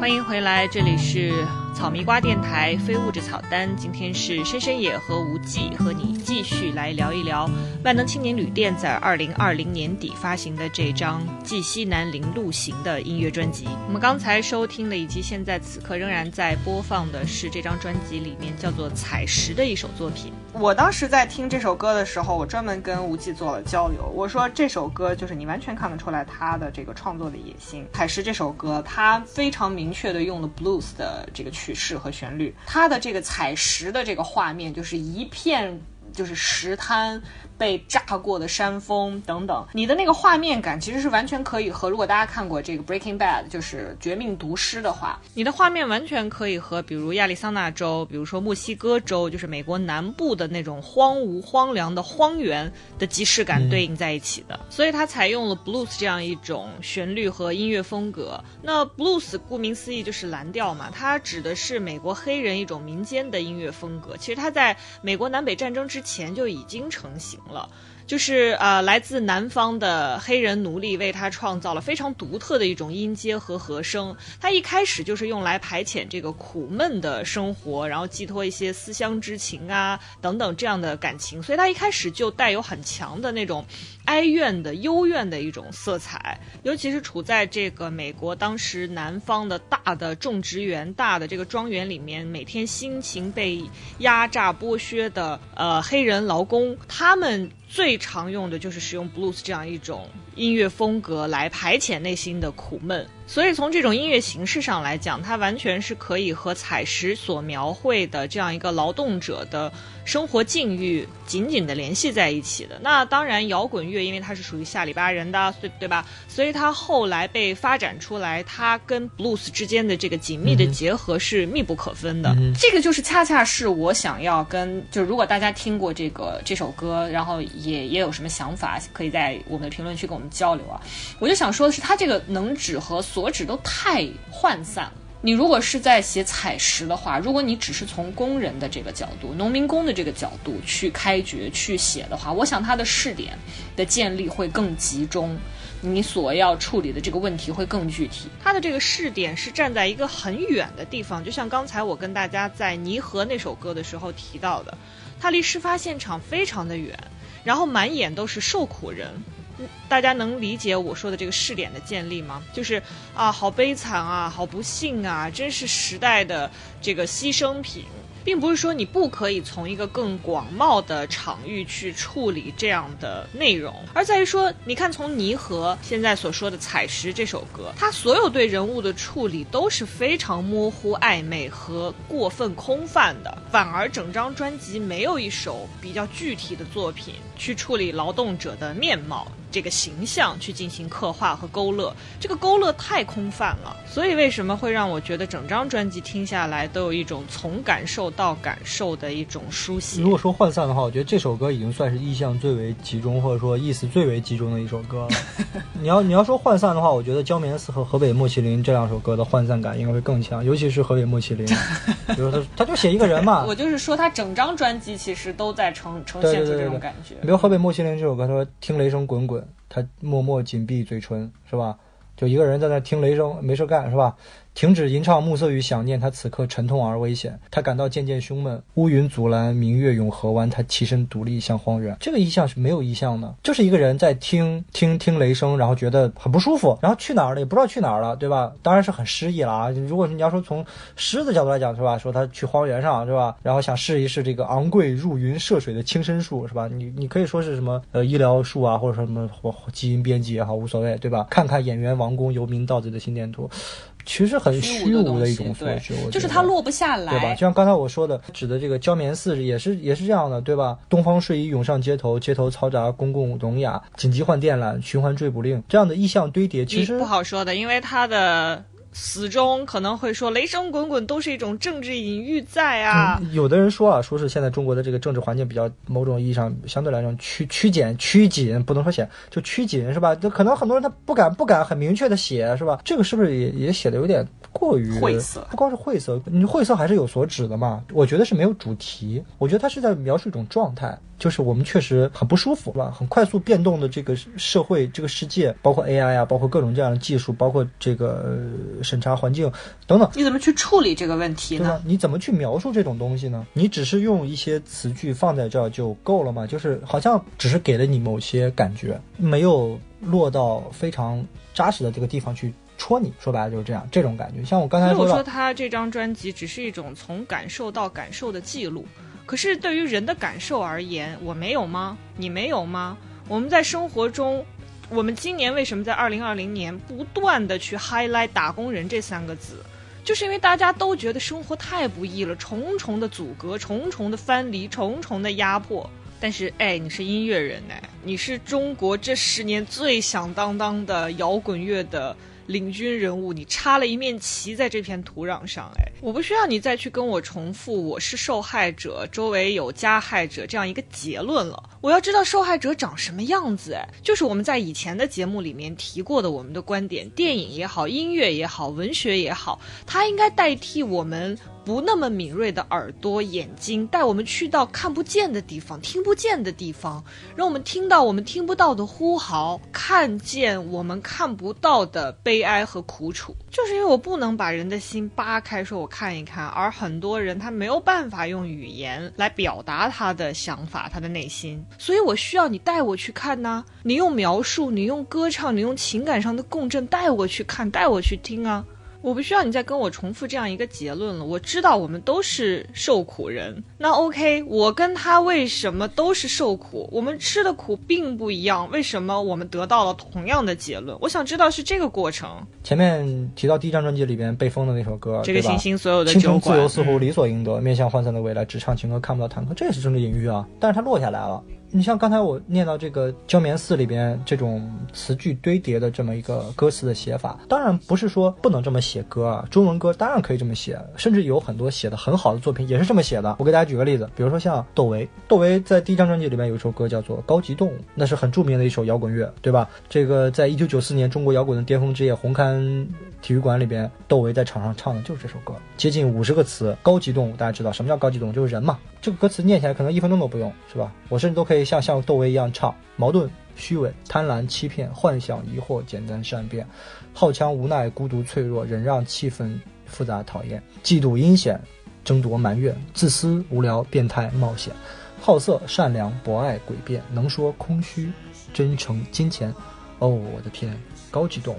欢迎回来，这里是草迷瓜电台非物质草单。今天是深深野和无忌和你继续来聊一聊万能青年旅店在二零二零年底发行的这张《继西南零路行》的音乐专辑。我们刚才收听的以及现在此刻仍然在播放的是这张专辑里面叫做《采石》的一首作品。我当时在听这首歌的时候，我专门跟无忌做了交流。我说这首歌就是你完全看得出来他的这个创作的野心。《采石》这首歌，他非常明确的用了 blues 的这个曲式和旋律，他的这个采石的这个画面就是一片就是石滩。被炸过的山峰等等，你的那个画面感其实是完全可以和，如果大家看过这个《Breaking Bad》就是《绝命毒师》的话，你的画面完全可以和比如亚利桑那州，比如说墨西哥州，就是美国南部的那种荒芜荒凉的荒原的即视感对应在一起的。所以它采用了 blues 这样一种旋律和音乐风格。那 blues 顾名思义就是蓝调嘛，它指的是美国黑人一种民间的音乐风格。其实它在美国南北战争之前就已经成型了。就是呃，来自南方的黑人奴隶为他创造了非常独特的一种音阶和和声。他一开始就是用来排遣这个苦闷的生活，然后寄托一些思乡之情啊等等这样的感情，所以他一开始就带有很强的那种哀怨的幽怨的一种色彩。尤其是处在这个美国当时南方的大的种植园、大的这个庄园里面，每天辛勤被压榨剥削的呃黑人劳工，他们。最常用的就是使用 blues 这样一种音乐风格来排遣内心的苦闷，所以从这种音乐形式上来讲，它完全是可以和采石所描绘的这样一个劳动者的生活境遇紧紧的联系在一起的。那当然，摇滚乐因为它是属于下里巴人的，对对吧？所以它后来被发展出来，它跟 blues 之间的这个紧密的结合是密不可分的。这个就是恰恰是我想要跟，就如果大家听过这个这首歌，然后。也也有什么想法，可以在我们的评论区跟我们交流啊！我就想说的是，它这个能指和所指都太涣散了。你如果是在写采石的话，如果你只是从工人的这个角度、农民工的这个角度去开掘、去写的话，我想它的试点的建立会更集中，你所要处理的这个问题会更具体。它的这个试点是站在一个很远的地方，就像刚才我跟大家在泥河那首歌的时候提到的，它离事发现场非常的远。然后满眼都是受苦人，大家能理解我说的这个试点的建立吗？就是啊，好悲惨啊，好不幸啊，真是时代的这个牺牲品。并不是说你不可以从一个更广袤的场域去处理这样的内容，而在于说，你看从泥河现在所说的采石这首歌，它所有对人物的处理都是非常模糊、暧昧和过分空泛的，反而整张专辑没有一首比较具体的作品去处理劳动者的面貌。这个形象去进行刻画和勾勒，这个勾勒太空泛了，所以为什么会让我觉得整张专辑听下来都有一种从感受到感受的一种书写？
如果说涣散的话，我觉得这首歌已经算是意象最为集中，或者说意思最为集中的一首歌了。你要你要说涣散的话，我觉得《焦棉寺》和《河北莫麒麟》这两首歌的涣散感应该会更强，尤其是《河北莫麒麟》，比如他他就写一个人嘛。
我就是说，他整张专辑其实都在呈呈现出这种感觉。
比如《河北莫麒麟》这首歌，他说听雷声滚滚。他默默紧闭嘴唇，是吧？就一个人在那听雷声，没事干，是吧？停止吟唱暮色与想念，他此刻沉痛而危险。他感到渐渐胸闷，乌云阻拦，明月永河湾。他栖身独立向荒原。这个意象是没有意象的，就是一个人在听听听雷声，然后觉得很不舒服，然后去哪儿了也不知道去哪儿了，对吧？当然是很诗意了啊。如果你要说从诗的角度来讲，是吧？说他去荒原上，是吧？然后想试一试这个昂贵入云涉水的轻身术，是吧？你你可以说是什么呃医疗术啊，或者说什么基因编辑也好，无所谓，对吧？看看演员王宫游民盗贼的心电图。其实很虚无的一种
对
索取，我
就是它落不下来，
对吧？就像刚才我说的，指的这个焦棉寺也是也是这样的，对吧？东方睡衣涌上街头，街头嘈杂，公共聋哑，紧急换电缆，循环追捕令，这样的意象堆叠，其实
不好说的，因为它的死忠可能会说雷声滚滚都是一种政治隐喻在啊。
嗯有的人说啊，说是现在中国的这个政治环境比较某种意义上相对来讲趋趋简趋紧，不能说显，就趋紧是吧？就可能很多人他不敢不敢很明确的写是吧？这个是不是也也写的有点过于
晦涩
不光是晦涩，你晦涩还是有所指的嘛？我觉得是没有主题，我觉得他是在描述一种状态。就是我们确实很不舒服，是吧？很快速变动的这个社会、这个世界，包括 AI 啊，包括各种这样的技术，包括这个呃审查环境等等，
你怎么去处理这个问题呢？
你怎么去描述这种东西呢？你只是用一些词句放在这儿就够了吗？就是好像只是给了你某些感觉，没有落到非常扎实的这个地方去戳你。说白了就是这样，这种感觉。像我刚才说的，
所以我说他这张专辑只是一种从感受到感受的记录。可是对于人的感受而言，我没有吗？你没有吗？我们在生活中，我们今年为什么在二零二零年不断的去 highlight 打工人这三个字？就是因为大家都觉得生活太不易了，重重的阻隔，重重的分离，重重的压迫。但是，哎，你是音乐人哎，你是中国这十年最响当当的摇滚乐的领军人物，你插了一面旗在这片土壤上，哎，我不需要你再去跟我重复我是受害者，周围有加害者这样一个结论了。我要知道受害者长什么样子，哎，就是我们在以前的节目里面提过的我们的观点，电影也好，音乐也好，文学也好，它应该代替我们。不那么敏锐的耳朵、眼睛，带我们去到看不见的地方、听不见的地方，让我们听到我们听不到的呼嚎，看见我们看不到的悲哀和苦楚。就是因为我不能把人的心扒开，说我看一看，而很多人他没有办法用语言来表达他的想法、他的内心，所以我需要你带我去看呐、你用描述，你用歌唱，你用情感上的共振带我去看，带我去听啊。我不需要你再跟我重复这样一个结论了。我知道我们都是受苦人，那 OK，我跟他为什么都是受苦？我们吃的苦并不一样，为什么我们得到了同样的结论？我想知道是这个过程。
前面提到第一张专辑里边被封的那首歌，
这个
行
星星所有的
倾
酒
自由，似乎理所应得，面向涣散的未来，只唱情歌看不到坦克，这也是政治隐喻啊。但是它落下来了。你像刚才我念到这个《焦棉寺》里边这种词句堆叠的这么一个歌词的写法，当然不是说不能这么写歌啊，中文歌当然可以这么写，甚至有很多写的很好的作品也是这么写的。我给大家举个例子，比如说像窦唯，窦唯在第一张专辑里面有一首歌叫做《高级动物》，那是很著名的一首摇滚乐，对吧？这个在一九九四年中国摇滚的巅峰之夜红磡体育馆里边，窦唯在场上唱的就是这首歌，接近五十个词，高级动物，大家知道什么叫高级动物？就是人嘛。这个歌词念起来可能一分钟都不用，是吧？我甚至都可以像像窦唯一样唱：矛盾、虚伪、贪婪、欺骗、幻想、疑惑、简单、善变，好强、无奈、孤独、脆弱，忍让、气愤、复杂、讨厌，嫉妒、阴险、争夺、埋怨，自私、无聊、变态、冒险，好色、善良、博爱、诡辩，能说、空虚、真诚、金钱。哦，我的天，高级动物，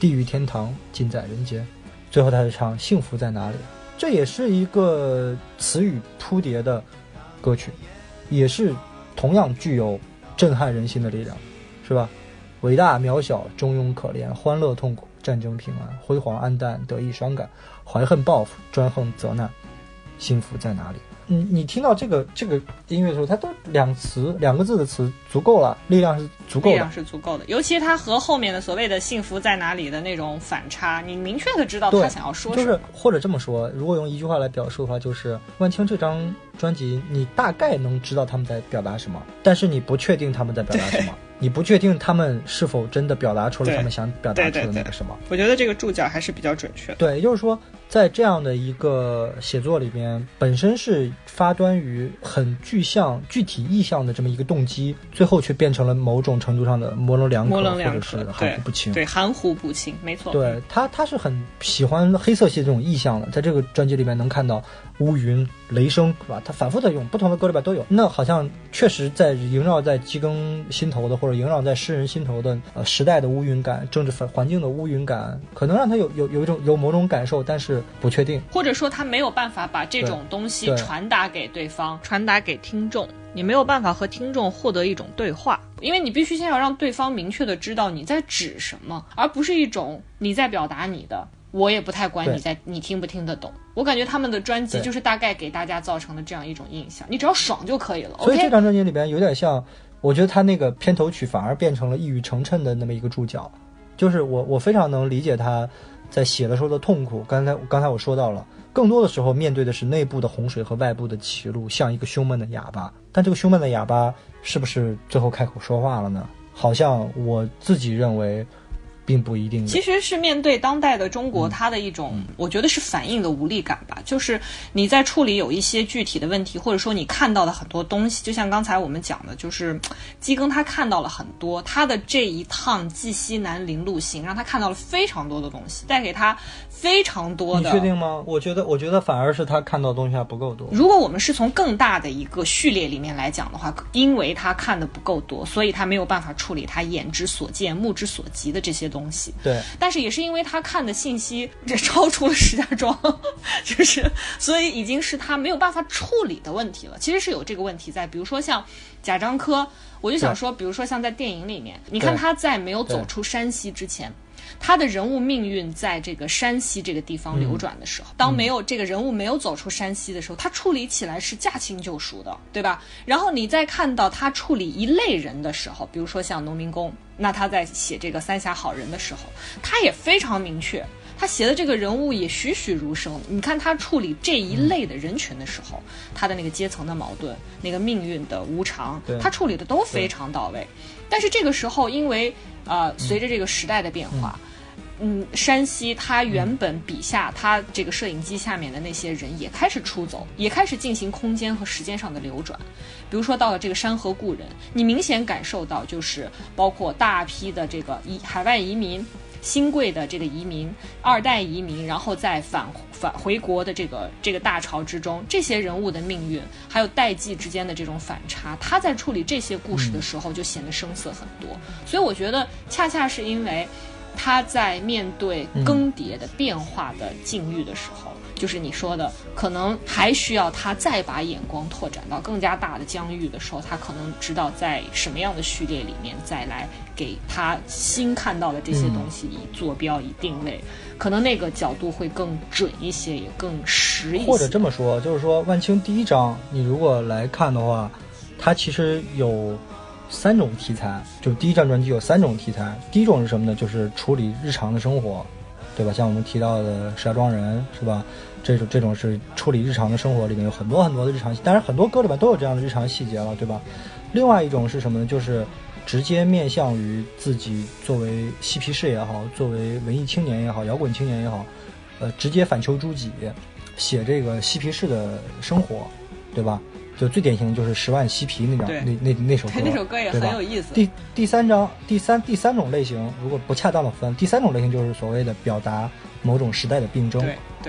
地狱天堂尽在人间。最后他是唱幸福在哪里？这也是一个词语铺叠的歌曲，也是同样具有震撼人心的力量，是吧？伟大渺小，中庸可怜，欢乐痛苦，战争平安，辉煌暗淡，得意伤感，怀恨报复，专横责难，幸福在哪里？你你听到这个这个音乐的时候，它都两词两个字的词足够了，力量是足够的
力量。是足够的。尤其它和后面的所谓的幸福在哪里的那种反差，你明确的知道
对
他想要说什么。
就是或者这么说，如果用一句话来表述的话，就是万青这张专辑，你大概能知道他们在表达什么，但是你不确定他们在表达什么，你不确定他们是否真的表达出了他们想表达出的那个什么。
我觉得这个注脚还是比较准确的。
对，也就是说，在这样的一个写作里边，本身是发端于很具象、具体意象的这么一个动机，最后却变成了某种程度上的模棱两可，或者是，含糊不清。
对，含糊不清，没错。
对他，他是很喜欢黑色系这种意象的，在这个专辑里面能看到乌云、雷声，是吧？他反复的用不同的歌里边都有。那好像确实在萦绕在基更心头的，或者萦绕在诗人心头的，呃，时代的乌云感、政治环环境的乌云感，可能让他有有有一种有某种感受，但是不确定。
或者说他没有办法把这种东西传达给对方，传达给听众，你没有办法和听众获得一种对话，因为你必须先要让对方明确的知道你在指什么，而不是一种你在表达你的。我也不太管你在你听不听得懂，我感觉他们的专辑就是大概给大家造成的这样一种印象，你只要爽就可以了。
所以这张专辑里边有点像，我觉得他那个片头曲反而变成了一语成谶的那么一个注脚，就是我我非常能理解他在写的时候的痛苦。刚才刚才我说到了，更多的时候面对的是内部的洪水和外部的歧路，像一个胸闷的哑巴。但这个胸闷的哑巴是不是最后开口说话了呢？好像我自己认为，并不一定。
其实是面对当代的中
嗯
国，它的一种，我觉得是反应的无力感吧。就是你在处理有一些具体的问题，或者说你看到的很多东西，就像刚才我们讲的，就是基更他看到了很多，他的这一趟记西南林路行，让他看到了非常多的东西，带给他非常多
你
的。
确定吗？我觉得，我觉得反而是他看到的东西还不够多。
如果我们是从更大的一个序列里面来讲的话，因为他看的不够多，所以他没有办法处理他眼之所见、目之所及的这些东西。
对，
但是也是因为他看的信息这超出了石家庄，就是所以已经是他没有办法处理的问题了。其实是有这个问题在，比如说像贾樟柯，我就想说，比如说像在电影里面，你看他在没有走出山西之前。他的人物命运在这个山西这个地方流转的时候，当没有这个人物没有走出山西的时候，他处理起来是驾轻就熟的，对吧？然后你再看到他处理一类人的时候，比如说像农民工，那他在写这个三峡好人的时候，他也非常明确，他写的这个人物也栩栩如生。你看他处理这一类的人群的时候，他的那个阶层的矛盾，那个命运的无常，他处理的都非常到位。但是这个时候，因为呃，随着这个时代的变化。嗯，山西他原本笔下他这个摄影机下面的那些人也开始出走，也开始进行空间和时间上的流转。比如说到了这个山河故人，你明显感受到就是包括大批的这个移海外移民。新贵的这个移民，二代移民，然后再返返回国的这个这个大潮之中，这些人物的命运，还有代际之间的这种反差，他在处理这些故事的时候就显得生涩很多。所以我觉得，恰恰是因为他在面对更迭的变化的境遇的时候，就是你说的，可能还需要他再把眼光拓展到更加大的疆域的时候，他可能知道在什么样的序列里面再来给他新看到的这些东西以坐标、以定位，可能那个角度会更准一些，也更实一些。
或者这么说，就是说万青第一章，你如果来看的话，它其实有三种题材，就第一张专辑有三种题材。第一种是什么呢？就是处理日常的生活，对吧？像我们提到的石家庄人，是吧？这种这种是处理日常的生活，里面有很多很多的日常，当然很多歌里面都有这样的日常细节了，对吧？另外一种是什么呢？就是直接面向于自己作为嬉皮士也好，作为文艺青年也好，摇滚青年也好，呃，直接反求诸己，写这个嬉皮士的生活，对吧？就最典型的就是《十万嬉皮》那张那那那首歌，
那首歌也很有意思。
第第三章第三第三种类型，如果不恰当的分，第三种类型就是所谓的表达某种时代的病症，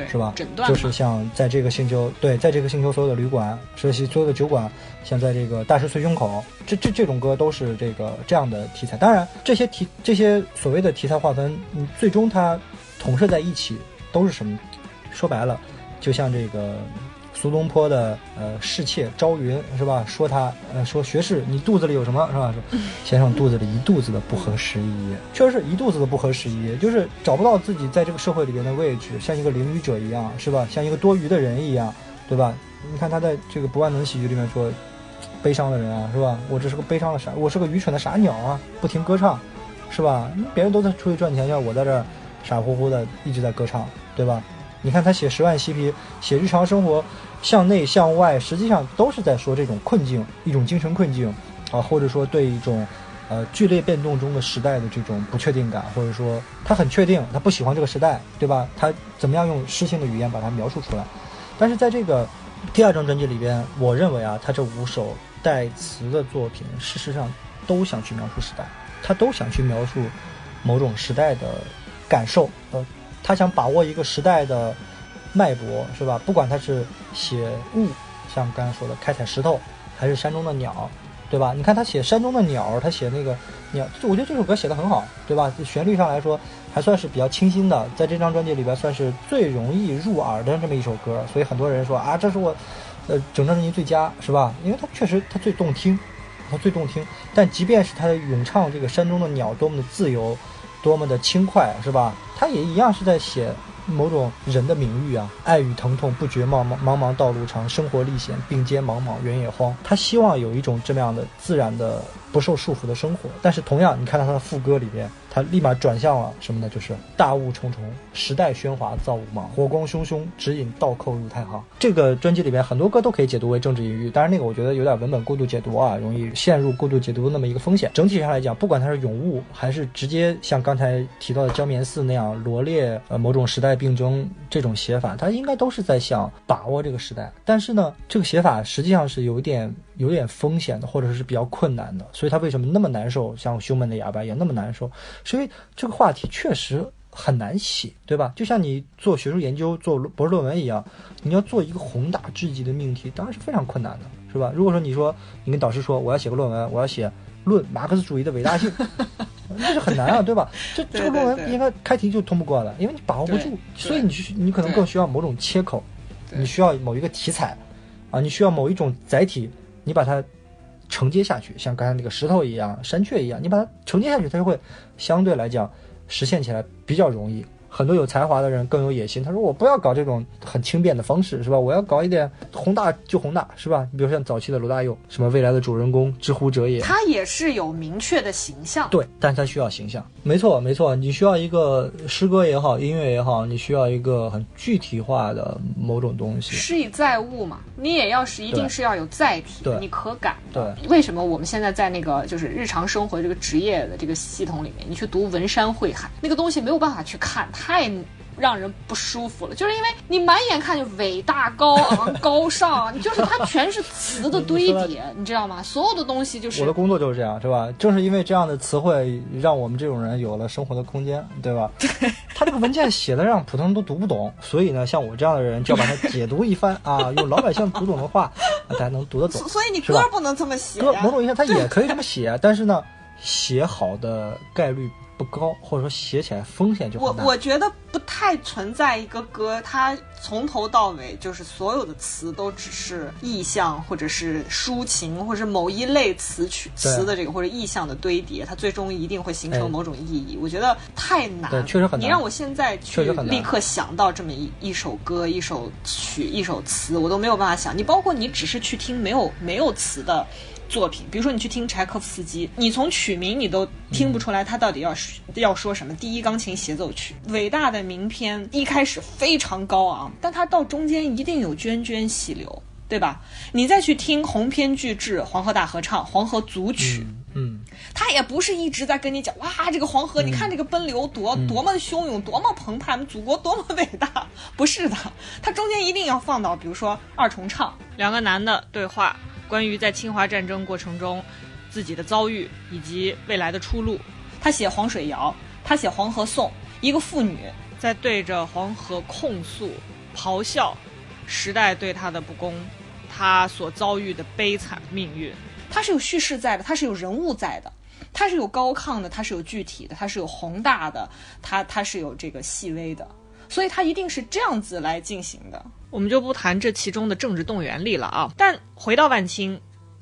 是吧？
诊断
就是像在这个星球，对，在这个星球所有的旅馆，是所有的酒馆，像在这个大师碎胸口，这这这种歌都是这个这样的题材。当然，这些题这些所谓的题材划分，嗯，最终它统摄在一起都是什么？说白了，就像这个苏东坡的呃侍妾朝云是吧？说他呃说学士你肚子里有什么是吧？说先生肚子里一肚子的不合时宜，确实是一肚子的不合时宜，就是找不到自己在这个社会里边的位置，像一个淋雨者一样是吧？像一个多余的人一样，对吧？你看他在这个不万能喜剧里面说，悲伤的人啊是吧？我这是个悲伤的傻，我是个愚蠢的傻鸟啊，不停歌唱，是吧？别人都在出去赚钱，要我在这儿傻乎乎的一直在歌唱，对吧？你看他写十万嬉皮，写日常生活，向内向外，实际上都是在说这种困境，一种精神困境啊，或者说对一种呃剧烈变动中的时代的这种不确定感，或者说他很确定他不喜欢这个时代，对吧？他怎么样用诗性的语言把它描述出来？但是在这个第二张专辑里边，我认为啊，他这五首带词的作品，事实上都想去描述时代，他都想去描述某种时代的感受，呃，他想把握一个时代的脉搏，是吧？不管他是写物，像刚才说的开采石头，还是山中的鸟，对吧？你看他写山中的鸟，他写那个鸟，就我觉得这首歌写的很好，对吧？旋律上来说还算是比较清新的，在这张专辑里边算是最容易入耳的这么一首歌，所以很多人说啊，这是我，呃，整张专辑最佳，是吧？因为它确实它最动听，它最动听。但即便是他的咏唱这个山中的鸟多么的自由，多么的轻快，是吧？他也一样是在写某种人的名誉啊，爱与疼痛不绝茫茫茫茫道路长，生活历险并肩茫茫原野荒。他希望有一种这么样的自然的不受束缚的生活。但是同样，你看到他的副歌里边，他立马转向了什么呢？就是大雾重重，时代喧哗造物茫，火光汹汹，指引倒扣入太行。这个专辑里边很多歌都可以解读为政治隐喻，当然那个我觉得有点文本过度解读啊，容易陷入过度解读的那么一个风险。整体上来讲，不管它是咏物，还是直接像刚才提到的焦棉寺那样罗列呃某种时代病症这种写法，它应该都是在想把握这个时代。但是呢，这个写法实际上是有一点有点风险的，或者是比较困难的。所以他为什么那么难受？像胸闷的哑巴一样那么难受，所以这个话题确实很难写，对吧？就像你做学术研究、做博士论文一样，你要做一个宏大至极的命题，当然是非常困难的，是吧？如果说你说你跟导师说我要写个论文，我要写论马克思主义的伟大性，那是很难啊，对吧？这这个论文应该开题就通不过了，因为你把握不住，所以你需你可能更需要某种切口，你需要某一个题材，啊，你需要某一种载体，你把它承接下去，像刚才那个石头一样、山雀一样，你把它承接下去，它就会相对来讲实现起来比较容易。很多有才华的人更有野心，他说我不要搞这种很轻便的方式，是吧？我要搞一点宏大就宏大，是吧？你比如像早期的罗大佑，什么未来的主人公，知乎者也，
他也是有明确的形象。
对，但他需要形象，没错没错，你需要一个诗歌也好，音乐也好，你需要一个很具体化的某种东西。
诗以载物嘛，你也要是一定是要有载体，
对
你可感的。
对，
为什么我们现在在那个就是日常生活这个职业的这个系统里面，你去读文山会海那个东西没有办法去看，太。让人不舒服了，就是因为你满眼看就伟大、高昂、高尚，你就是它全是词的堆叠，你知道吗？所有的东西就是
我的工作就是这样，是吧？正是因为这样的词汇，让我们这种人有了生活的空间，对吧？对，他这个文件写的让普通人都读不懂，所以呢，像我这样的人就要把它解读一番啊，用老百姓读懂的话，大家能读得懂。
所以你歌不能这么写，
歌某种意义上它也 可以这么写，但是呢，写好的概率。不高，或者说写起来风险就
我我觉得不太存在一个歌，它从头到尾就是所有的词都只是意象，或者是抒情，或者是某一类词曲词的这个或者意象的堆叠，它最终一定会形成某种意义。我觉得太难，
对，确实很
难。你让我现在去立刻想到这么一一首歌、一首曲、一首词，我都没有办法想。你包括你只是去听没有没有词的。作品，比如说你去听柴可夫斯基，你从曲名你都听不出来他到底要要说什么。第一钢琴协奏曲，伟大的名篇，一开始非常高昂，但它到中间一定有涓涓细流，对吧？你再去听鸿篇巨制《黄河大合唱》《黄河组曲》，
嗯，
他也不是一直在跟你讲哇，这个黄河，你看这个奔流多多么汹涌，多么澎湃，祖国多么伟大，不是的，它中间一定要放到，比如说二重唱，
两个男的对话。关于在侵华战争过程中自己的遭遇以及未来的出路，
他写《黄水谣》，他写《黄河颂》，一个妇女
在对着黄河控诉、咆哮时代对她的不公，她所遭遇的悲惨命运。
它是有叙事在的，它是有人物在的，它是有高亢的，它是有具体的，它是有宏大的，它它是有这个细微的，所以它一定是这样子来进行的。
我们就不谈这其中的政治动员力了啊！但回到万青，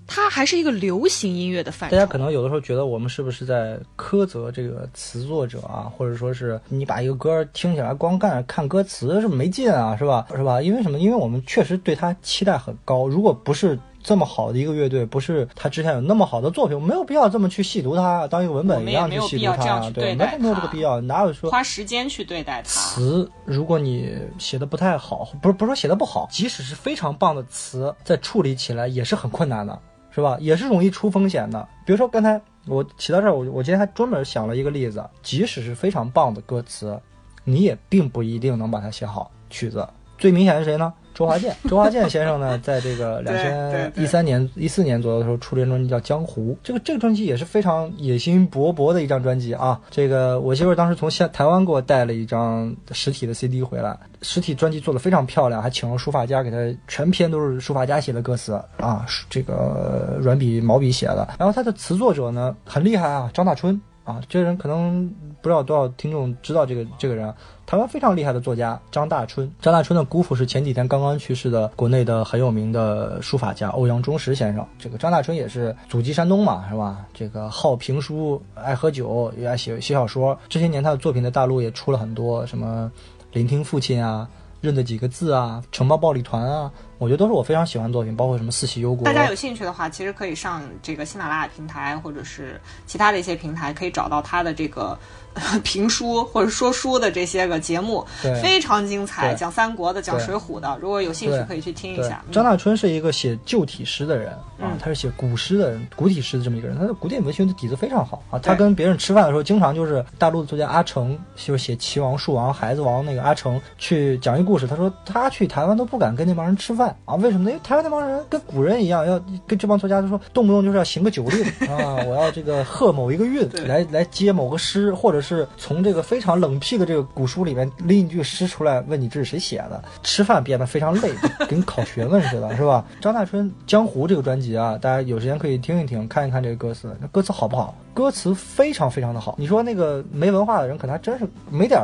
它还是一个流行音乐的范畴。
大家可能有的时候觉得我们是不是在苛责这个词作者啊，或者说是你把一个歌听起来光干看歌词是没劲啊，是吧？是吧？因为什么？因为我们确实对他期待很高。如果不是这么好的一个乐队，不是他之前有那么好的作品，没有必要这么去细读它，当一个文本一样去细读它，对，没有没有这个必要，哪有说
花时间去对待它？
词，如果你写的不太好，不是不是说写的不好，即使是非常棒的词，在处理起来也是很困难的，是吧？也是容易出风险的。比如说刚才我提到这儿，我我今天还专门想了一个例子，即使是非常棒的歌词，你也并不一定能把它写好曲子。最明显是谁呢？周华健，周华健先生呢，在这个两千一三年、一四年左右的时候出了一张专辑叫《江湖》，这个这个专辑也是非常野心勃勃的一张专辑啊。这个我媳妇当时从现台湾给我带了一张实体的 CD 回来，实体专辑做的非常漂亮，还请了书法家给他全篇都是书法家写的歌词啊，这个软笔毛笔写的。然后他的词作者呢很厉害啊，张大春啊，这个人可能不知道多少听众知道这个这个人。台湾非常厉害的作家张大春，张大春的姑父是前几天刚刚去世的国内的很有名的书法家欧阳中石先生。这个张大春也是祖籍山东嘛，是吧？这个好评书，爱喝酒，也爱写写小说。这些年他的作品在大陆也出了很多，什么聆听父亲啊。认得几个字啊？承包暴力团啊，我觉得都是我非常喜欢的作品，包括什么四喜忧国。
大家有兴趣的话，其实可以上这个喜马拉雅平台，或者是其他的一些平台，可以找到他的这个 评书或者说书的这些个节目，非常精彩，讲三国的，讲水浒的。如果有兴趣，可以去听一下。
张大春是一个写旧体诗的人啊，他是写古诗的人，古体诗的这么一个人，他的古典文学的底子非常好啊。他跟别人吃饭的时候，经常就是大陆的作家阿成，就是写齐王、树王、孩子王那个阿成去讲一故。故事，他说他去台湾都不敢跟那帮人吃饭啊？为什么呢？因为台湾那帮人跟古人一样，要跟这帮作家就说，动不动就是要行个酒令啊，我要这个贺某一个韵，来来接某个诗，或者是从这个非常冷僻的这个古书里面拎一句诗出来，问你这是谁写的？吃饭变得非常累，跟考学问似的，是吧？张大春《江湖》这个专辑啊，大家有时间可以听一听，看一看这个歌词，那歌词好不好？歌词非常非常的好。你说那个没文化的人，可能还真是没点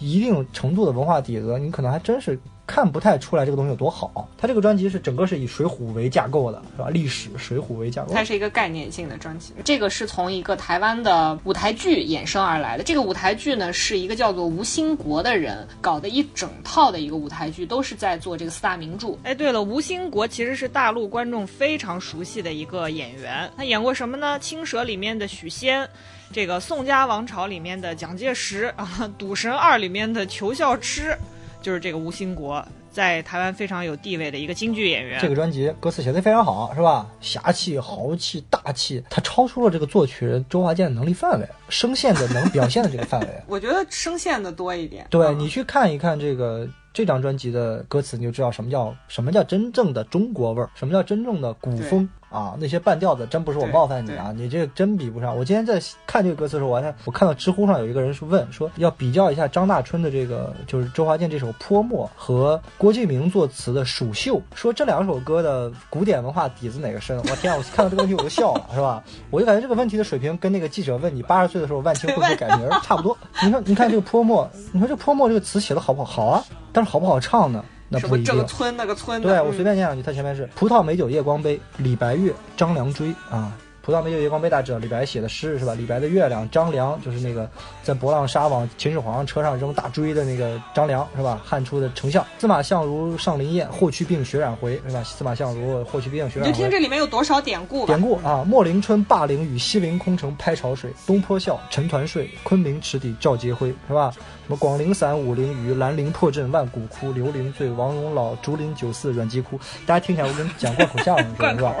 一定程度的文化底子，你可能还。真是看不太出来这个东西有多好。他这个专辑是整个是以《水浒》为架构的，是吧？历史《水浒》为架构。
它是一个概念性的专辑。这个是从一个台湾的舞台剧衍生而来的。这个舞台剧呢，是一个叫做吴兴国的人搞的一整套的一个舞台剧，都是在做这个四大名著。
哎，对了，吴兴国其实是大陆观众非常熟悉的一个演员。他演过什么呢？《青蛇》里面的许仙，这个《宋家王朝》里面的蒋介石啊，《赌神二》里面的裘笑痴。就是这个吴兴国，在台湾非常有地位的一个京剧演员。
这个专辑歌词写的非常好，是吧？侠气、豪气、大气，它超出了这个作曲人周华健的能力范围，声线的能表现的这个范围。
我觉得声线的多一点。
对你去看一看这个这张专辑的歌词，你就知道什么叫什么叫真正的中国味儿，什么叫真正的古风。啊，那些半调子真不是我冒犯你啊，你这个真比不上。我今天在看这个歌词的时候，我还我看到知乎上有一个人是问说，要比较一下张大春的这个就是周华健这首《泼墨》和郭敬明作词的《蜀绣》，说这两首歌的古典文化底子哪个深？我天，我看到这个问题我就笑了，是吧？我就感觉这个问题的水平跟那个记者问你八十岁的时候万青会不会改名差不多。你说，你看这个《泼墨》，你说这《泼墨》这个词写的好不好？好啊，但是好不好唱呢？那不一定。
这个村那个村，
对我随便念两句，它前面是葡萄美酒夜光杯，李白月，张良追啊。葡萄美酒夜光杯，大家知道李白写的诗是吧？李白的月亮，张良就是那个在博浪沙往秦始皇车上扔大锥的那个张良是吧？汉初的丞相。司马相如上林宴，霍去病血染回是吧？司马相如，霍去病血染回。
你就听这里面有多少典故。
典故啊，莫陵春灞陵雨，西陵空城拍潮水，东坡笑，沉团睡，昆明池底照阶灰是吧？什么广陵散，武陵鱼，兰陵破阵万古枯，刘伶醉，王戎老，竹林酒肆阮籍哭。大家听起来我跟讲贯口相声似的，是吧？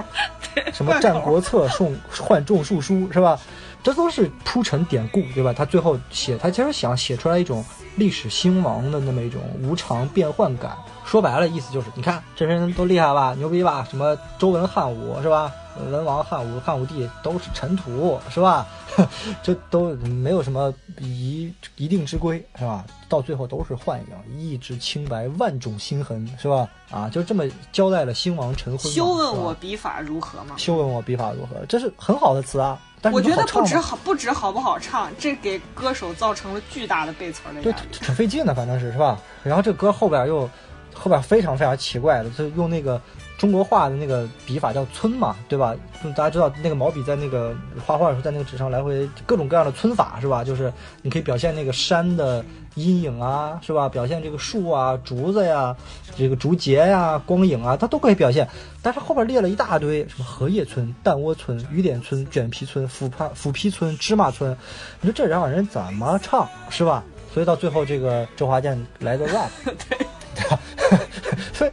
什么战国策，宋换种树书，是吧？这都是铺陈典故，对吧？他最后写，他其实想写出来一种历史兴亡的那么一种无常变幻感。说白了，意思就是，你看这些人都厉害吧，牛逼吧？什么周文汉武，是吧？文王汉武汉武帝都是尘土，是吧？这都没有什么一一定之规，是吧？到最后都是幻影，一纸清白，万种心痕，是吧？啊，就这么交代了兴亡尘昏。
休问我笔法如何吗？
休问我笔法如何？这是很好的词啊。但
我觉得不止好，不止好不好唱，这给歌手造成了巨大的背词的压
力。对，挺费劲的，反正是是吧？然后这歌后边又后边非常非常奇怪的，就用那个。中国画的那个笔法叫皴嘛，对吧？大家知道那个毛笔在那个画画的时候，在那个纸上来回各种各样的皴法是吧？就是你可以表现那个山的阴影啊，是吧？表现这个树啊、竹子呀、这个竹节呀、光影啊，它都可以表现。但是后边列了一大堆，什么荷叶村、蛋窝村、雨点村、卷皮村、腐帕腐皮村、芝麻村，你说这让人怎么唱是吧？所以到最后这个周华健来个 rap，
对，
对吧？所以。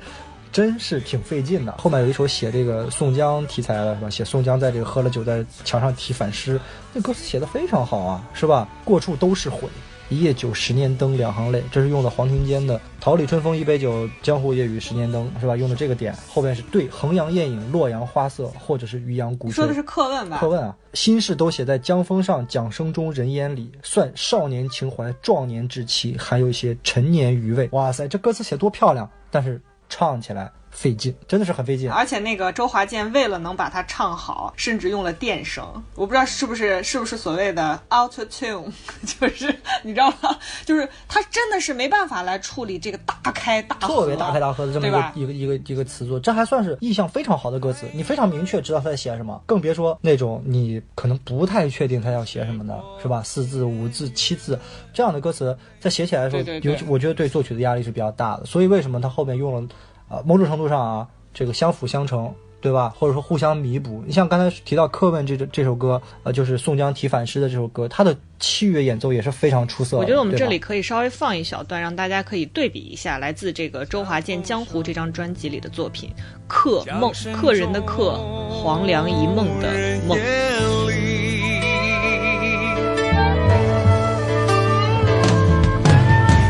真是挺费劲的。后面有一首写这个宋江题材的是吧？写宋江在这个喝了酒在墙上题反诗，那歌词写的非常好啊，是吧？过处都是悔。一夜酒，十年灯，两行泪，这是用的黄庭坚的“桃李春风一杯酒，江湖夜雨十年灯”，是吧？用的这个点，后边是对“衡阳雁影，洛阳花色”，或者是“渔阳鼓吹”。
说的是课问吧？
课问啊，心事都写在江风上，桨声中，人烟里，算少年情怀，壮年志气，还有一些陈年余味。哇塞，这歌词写多漂亮！但是唱起来。费劲，真的是很费劲。
而且那个周华健为了能把它唱好，甚至用了电声。我不知道是不是是不是所谓的 auto tune，就是你知道吗？就是他真的是没办法来处理这个大开大合，
特别大开大合的这么一个一个一个一个词作。这还算是意象非常好的歌词，你非常明确知道他在写什么。更别说那种你可能不太确定他要写什么的，是吧？四字、五字、七字这样的歌词，在写起来的时候，尤其我觉得对作曲的压力是比较大的。所以为什么他后面用了？啊，某种程度上啊，这个相辅相成，对吧？或者说互相弥补。你像刚才提到《课问》这这首歌，呃，就是宋江题反诗的这首歌，它的器乐演奏也是非常出色。
我觉得我们这里可以稍微放一小段，让大家可以对比一下，来自这个周华健《江湖》这张专辑里的作品，《客梦》，客人的客，黄粱一梦的梦。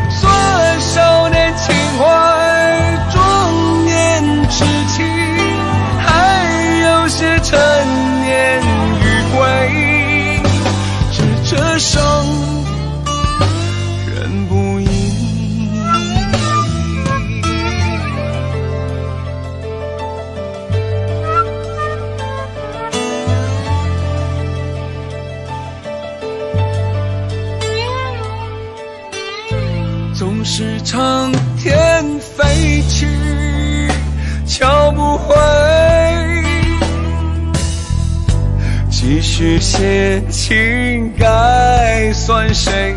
算少年情怀。事情，还有些陈年余晖。执着伤，人不易。总是唱。天飞去。敲不回。继续写情，该算谁？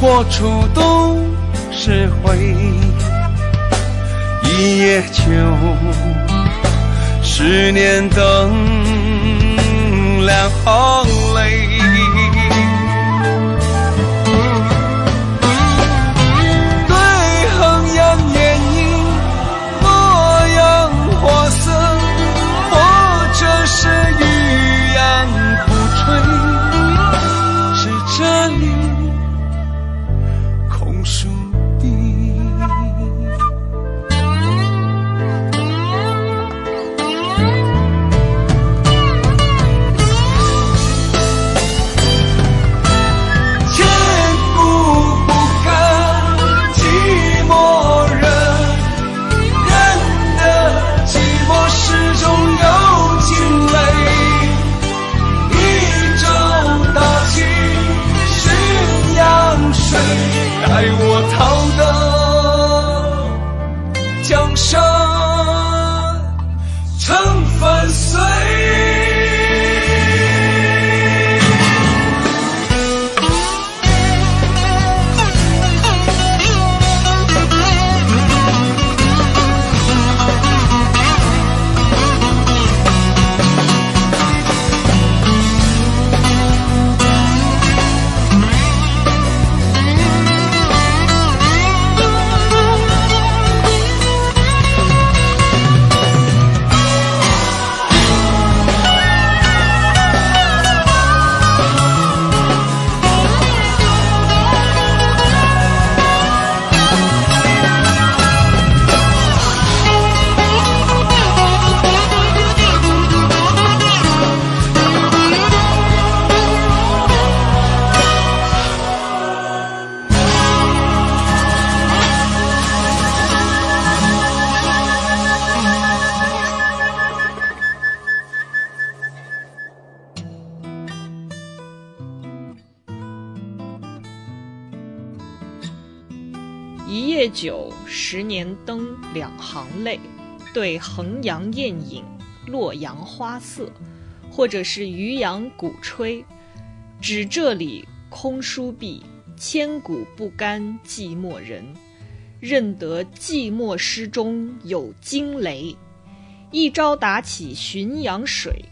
过处都是灰，一夜秋，十年灯，
亮红对衡阳雁影，洛阳花色，或者是渔阳鼓吹，指这里空书壁，千古不甘寂寞人，认得寂寞诗中有惊雷，
一朝打起浔阳水，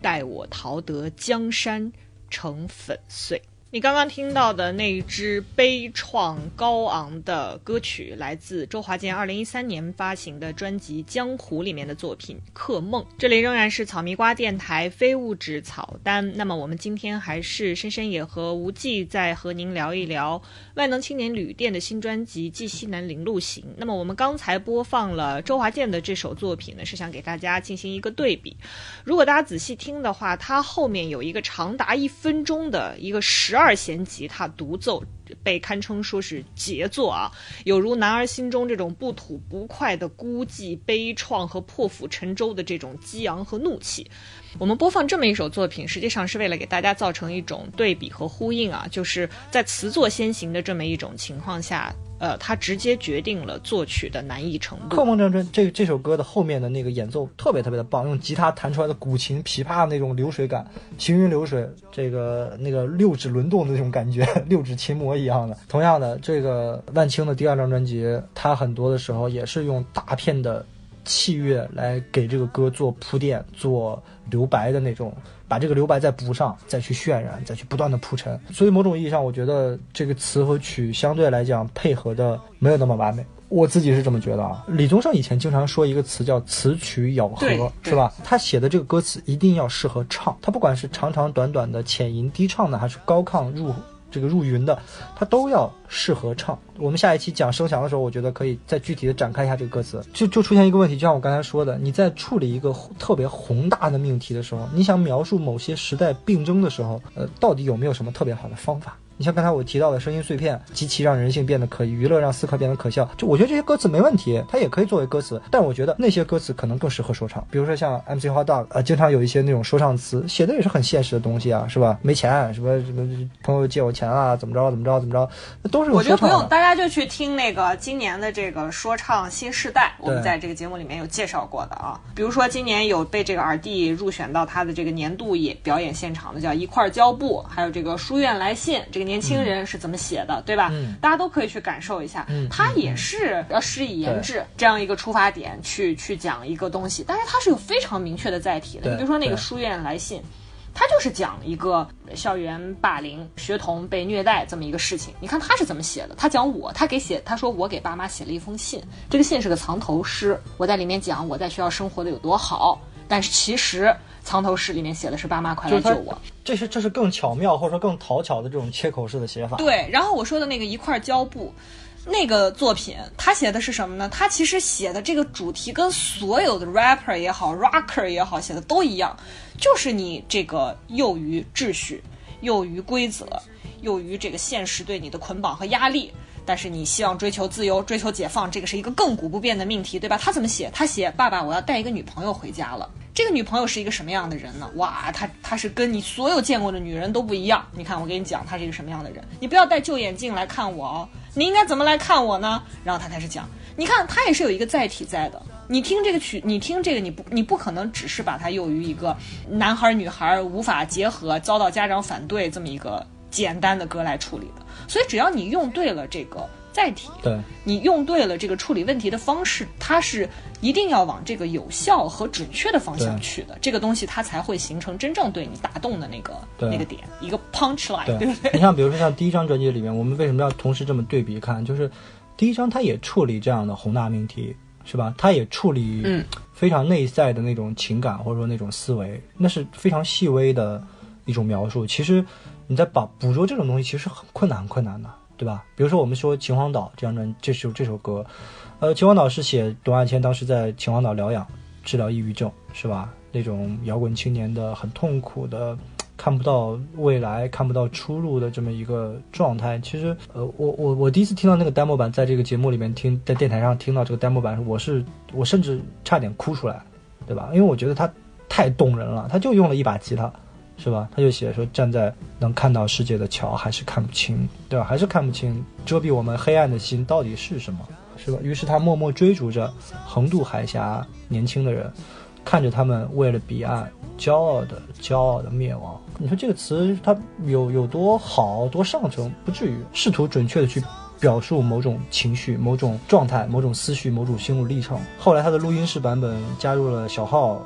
待我逃得江山成粉碎。你刚刚听到的那一支悲怆高昂的歌曲，来自周华健二零一三年发行的专辑《江湖》里面的作品《客梦》。这里仍然是草迷瓜电台非物质草单。那么我们今天还是深深也和无忌在和您聊一聊万能青年旅店的新专辑《记西南零路行》。那么我们刚才播放了周华健的这首作品呢，是想给大家进行一个对比。如果大家仔细听的话，它后面有一个长达一分钟的一个十。二弦吉他独奏被堪称说是杰作啊，有如男儿心中这种不吐不快的孤寂、悲怆和破釜沉舟的这种激昂和怒气。我们播放这么一首作品，实际上是为了给大家造成一种对比和呼应啊，就是在词作先行的这么一种情况下。呃，它直接决定了作曲的难易程度。
《客梦》这这这这首歌的后面的那个演奏特别特别的棒，用吉他弹出来的古琴琵琶的那种流水感，行云流水，这个那个六指轮动的那种感觉，六指琴魔一样的。同样的，这个万青的第二张专辑，它很多的时候也是用大片的器乐来给这个歌做铺垫、做留白的那种。把这个留白再补上，再去渲染，再去不断的铺陈。所以某种意义上，我觉得这个词和曲相对来讲配合的没有那么完美。我自己是这么觉得啊。李宗盛以前经常说一个词叫词曲咬合，是吧？他写的这个歌词一定要适合唱，他不管是长长短短的、浅吟低唱的，还是高亢入。这个入云的，它都要适合唱。我们下一期讲声响的时候，我觉得可以再具体的展开一下这个歌词。就就出现一个问题，就像我刚才说的，你在处理一个特别宏大的命题的时候，你想描述某些时代病症的时候，呃，到底有没有什么特别好的方法？你像刚才我提到的声音碎片，极其让人性变得可娱乐，让思考变得可笑。就我觉得这些歌词没问题，它也可以作为歌词。但我觉得那些歌词可能更适合说唱。比如说像 MC Hot Dog，呃，经常有一些那种说唱词，写的也是很现实的东西啊，是吧？没钱，什么什么朋友借我钱啊，怎么着怎么着怎么着，那都是
我觉得不用，大家就去听那个今年的这个说唱新时代，我们在这个节目里面有介绍过的啊。比如说今年有被这个耳帝入选到他的这个年度演表演现场的，叫一块胶布，还有这个书院来信，这个年轻人是怎怎么写的，对吧？大家都可以去感受一下。他也是要施以言志这样一个出发点去去讲一个东西，但是他是有非常明确的载体的。你比如说那个书院来信，他就是讲一个校园霸凌、学童被虐待这么一个事情。你看他是怎么写的？他讲我，他给写，他说我给爸妈写了一封信，这个信是个藏头诗，我在里面讲我在学校生活的有多好，但是其实。藏头诗里面写的是“爸妈快来救我”，
这是这是更巧妙或者说更讨巧的这种切口式的写法。
对，然后我说的那个一块胶布，那个作品他写的是什么呢？他其实写的这个主题跟所有的 rapper 也好，rocker 也好写的都一样，就是你这个囿于秩序、囿于规则、囿于这个现实对你的捆绑和压力。但是你希望追求自由、追求解放，这个是一个亘古不变的命题，对吧？他怎么写？他写：“爸爸，我要带一个女朋友回家了。”这个女朋友是一个什么样的人呢？哇，她她是跟你所有见过的女人都不一样。你看，我给你讲，她是一个什么样的人。你不要戴旧眼镜来看我哦，你应该怎么来看我呢？然后他开始讲，你看他也是有一个载体在的。你听这个曲，你听这个，你不你不可能只是把它用于一个男孩女孩无法结合、遭到家长反对这么一个简单的歌来处理的。所以只要你用对了这个。载体，
对
你用对了这个处理问题的方式，它是一定要往这个有效和准确的方向去的，这个东西它才会形成真正对你打动的那个那个点，一个 punch line，对不对？
你像比如说像第一张专辑里面，我们为什么要同时这么对比看？就是第一张它也处理这样的宏大命题，是吧？它也处理非常内在的那种情感或者说那种思维，那是非常细微的一种描述。其实你在把捕捉这种东西，其实很困难，很困难的。对吧？比如说，我们说《秦皇岛》这张专，这首这首歌，呃，《秦皇岛》是写董亚千当时在秦皇岛疗养、治疗抑郁症，是吧？那种摇滚青年的很痛苦的，看不到未来、看不到出路的这么一个状态。其实，呃，我我我第一次听到那个 demo 版，在这个节目里面听，在电台上听到这个 demo 版，我是我甚至差点哭出来，对吧？因为我觉得它太动人了，他就用了一把吉他。是吧？他就写说，站在能看到世界的桥，还是看不清，对吧？还是看不清遮蔽我们黑暗的心到底是什么，是吧？于是他默默追逐着横渡海峡年轻的人，看着他们为了彼岸骄傲的骄傲的灭亡。你说这个词它有有多好多上乘？不至于试图准确的去表述某种情绪、某种状态、某种思绪、某种心路历程。后来他的录音室版本加入了小号。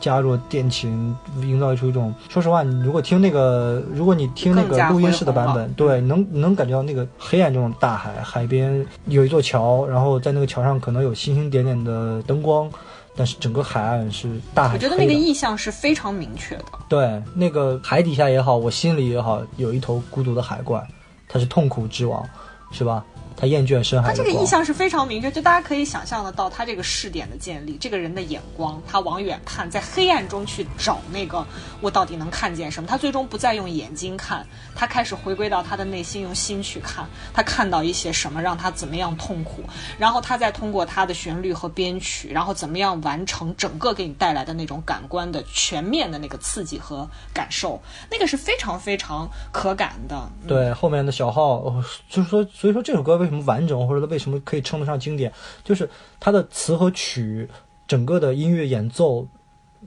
加入电琴，营造出一种。说实话，你如果听那个，如果你听那个录音室的版本，对，能能感觉到那个黑暗中的大海，海边有一座桥，然后在那个桥上可能有星星点点的灯光，但是整个海岸是大海。
我觉得那个意象是非常明确的。
对，那个海底下也好，我心里也好，有一头孤独的海怪，它是痛苦之王，是吧？他厌倦深海。
他这个意向是非常明确，就大家可以想象得到，他这个视点的建立，这个人的眼光，他往远看，在黑暗中去找那个我到底能看见什么。他最终不再用眼睛看，他开始回归到他的内心，用心去看。他看到一些什么，让他怎么样痛苦，然后他再通过他的旋律和编曲，然后怎么样完成整个给你带来的那种感官的全面的那个刺激和感受，那个是非常非常可感的。
对，后面的小号，就 是说，所以说这首歌。为什么完整，或者它为什么可以称得上经典？就是它的词和曲，整个的音乐演奏，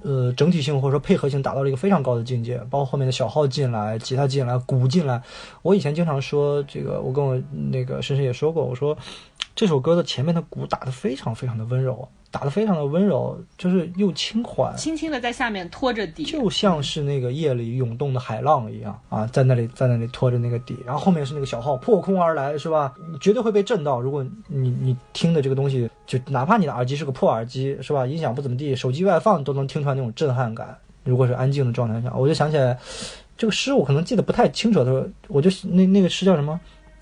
呃，整体性或者说配合性达到了一个非常高的境界。包括后面的小号进来，吉他进来，鼓进来。我以前经常说这个，我跟我那个深深也说过，我说这首歌的前面的鼓打得非常非常的温柔。打得非常的温柔，就是又轻缓，
轻轻的在下面拖着底，
就像是那个夜里涌动的海浪一样啊，在那里在那里拖着那个底，然后后面是那个小号破空而来，是吧？你绝对会被震到。如果你你听的这个东西，就哪怕你的耳机是个破耳机，是吧？音响不怎么地，手机外放都能听出来那种震撼感。如果是安静的状态下，我就想起来这个诗，我可能记得不太清楚的，我就那那个诗叫什么？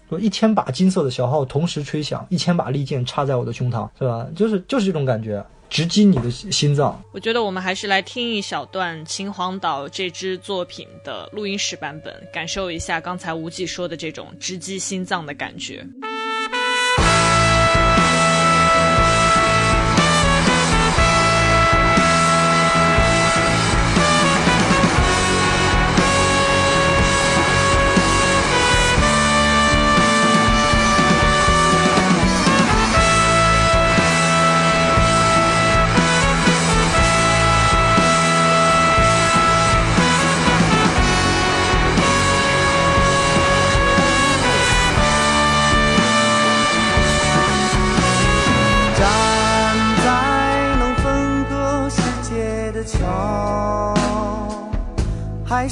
说一千把金色的小号同时吹响，一千把利剑插在我的胸膛，是吧？就是就是这种感觉，直击你的心脏。
我觉得我们还是来听一小段秦皇岛这支作品的录音室版本，感受一下刚才无忌说的这种直击心脏的感觉。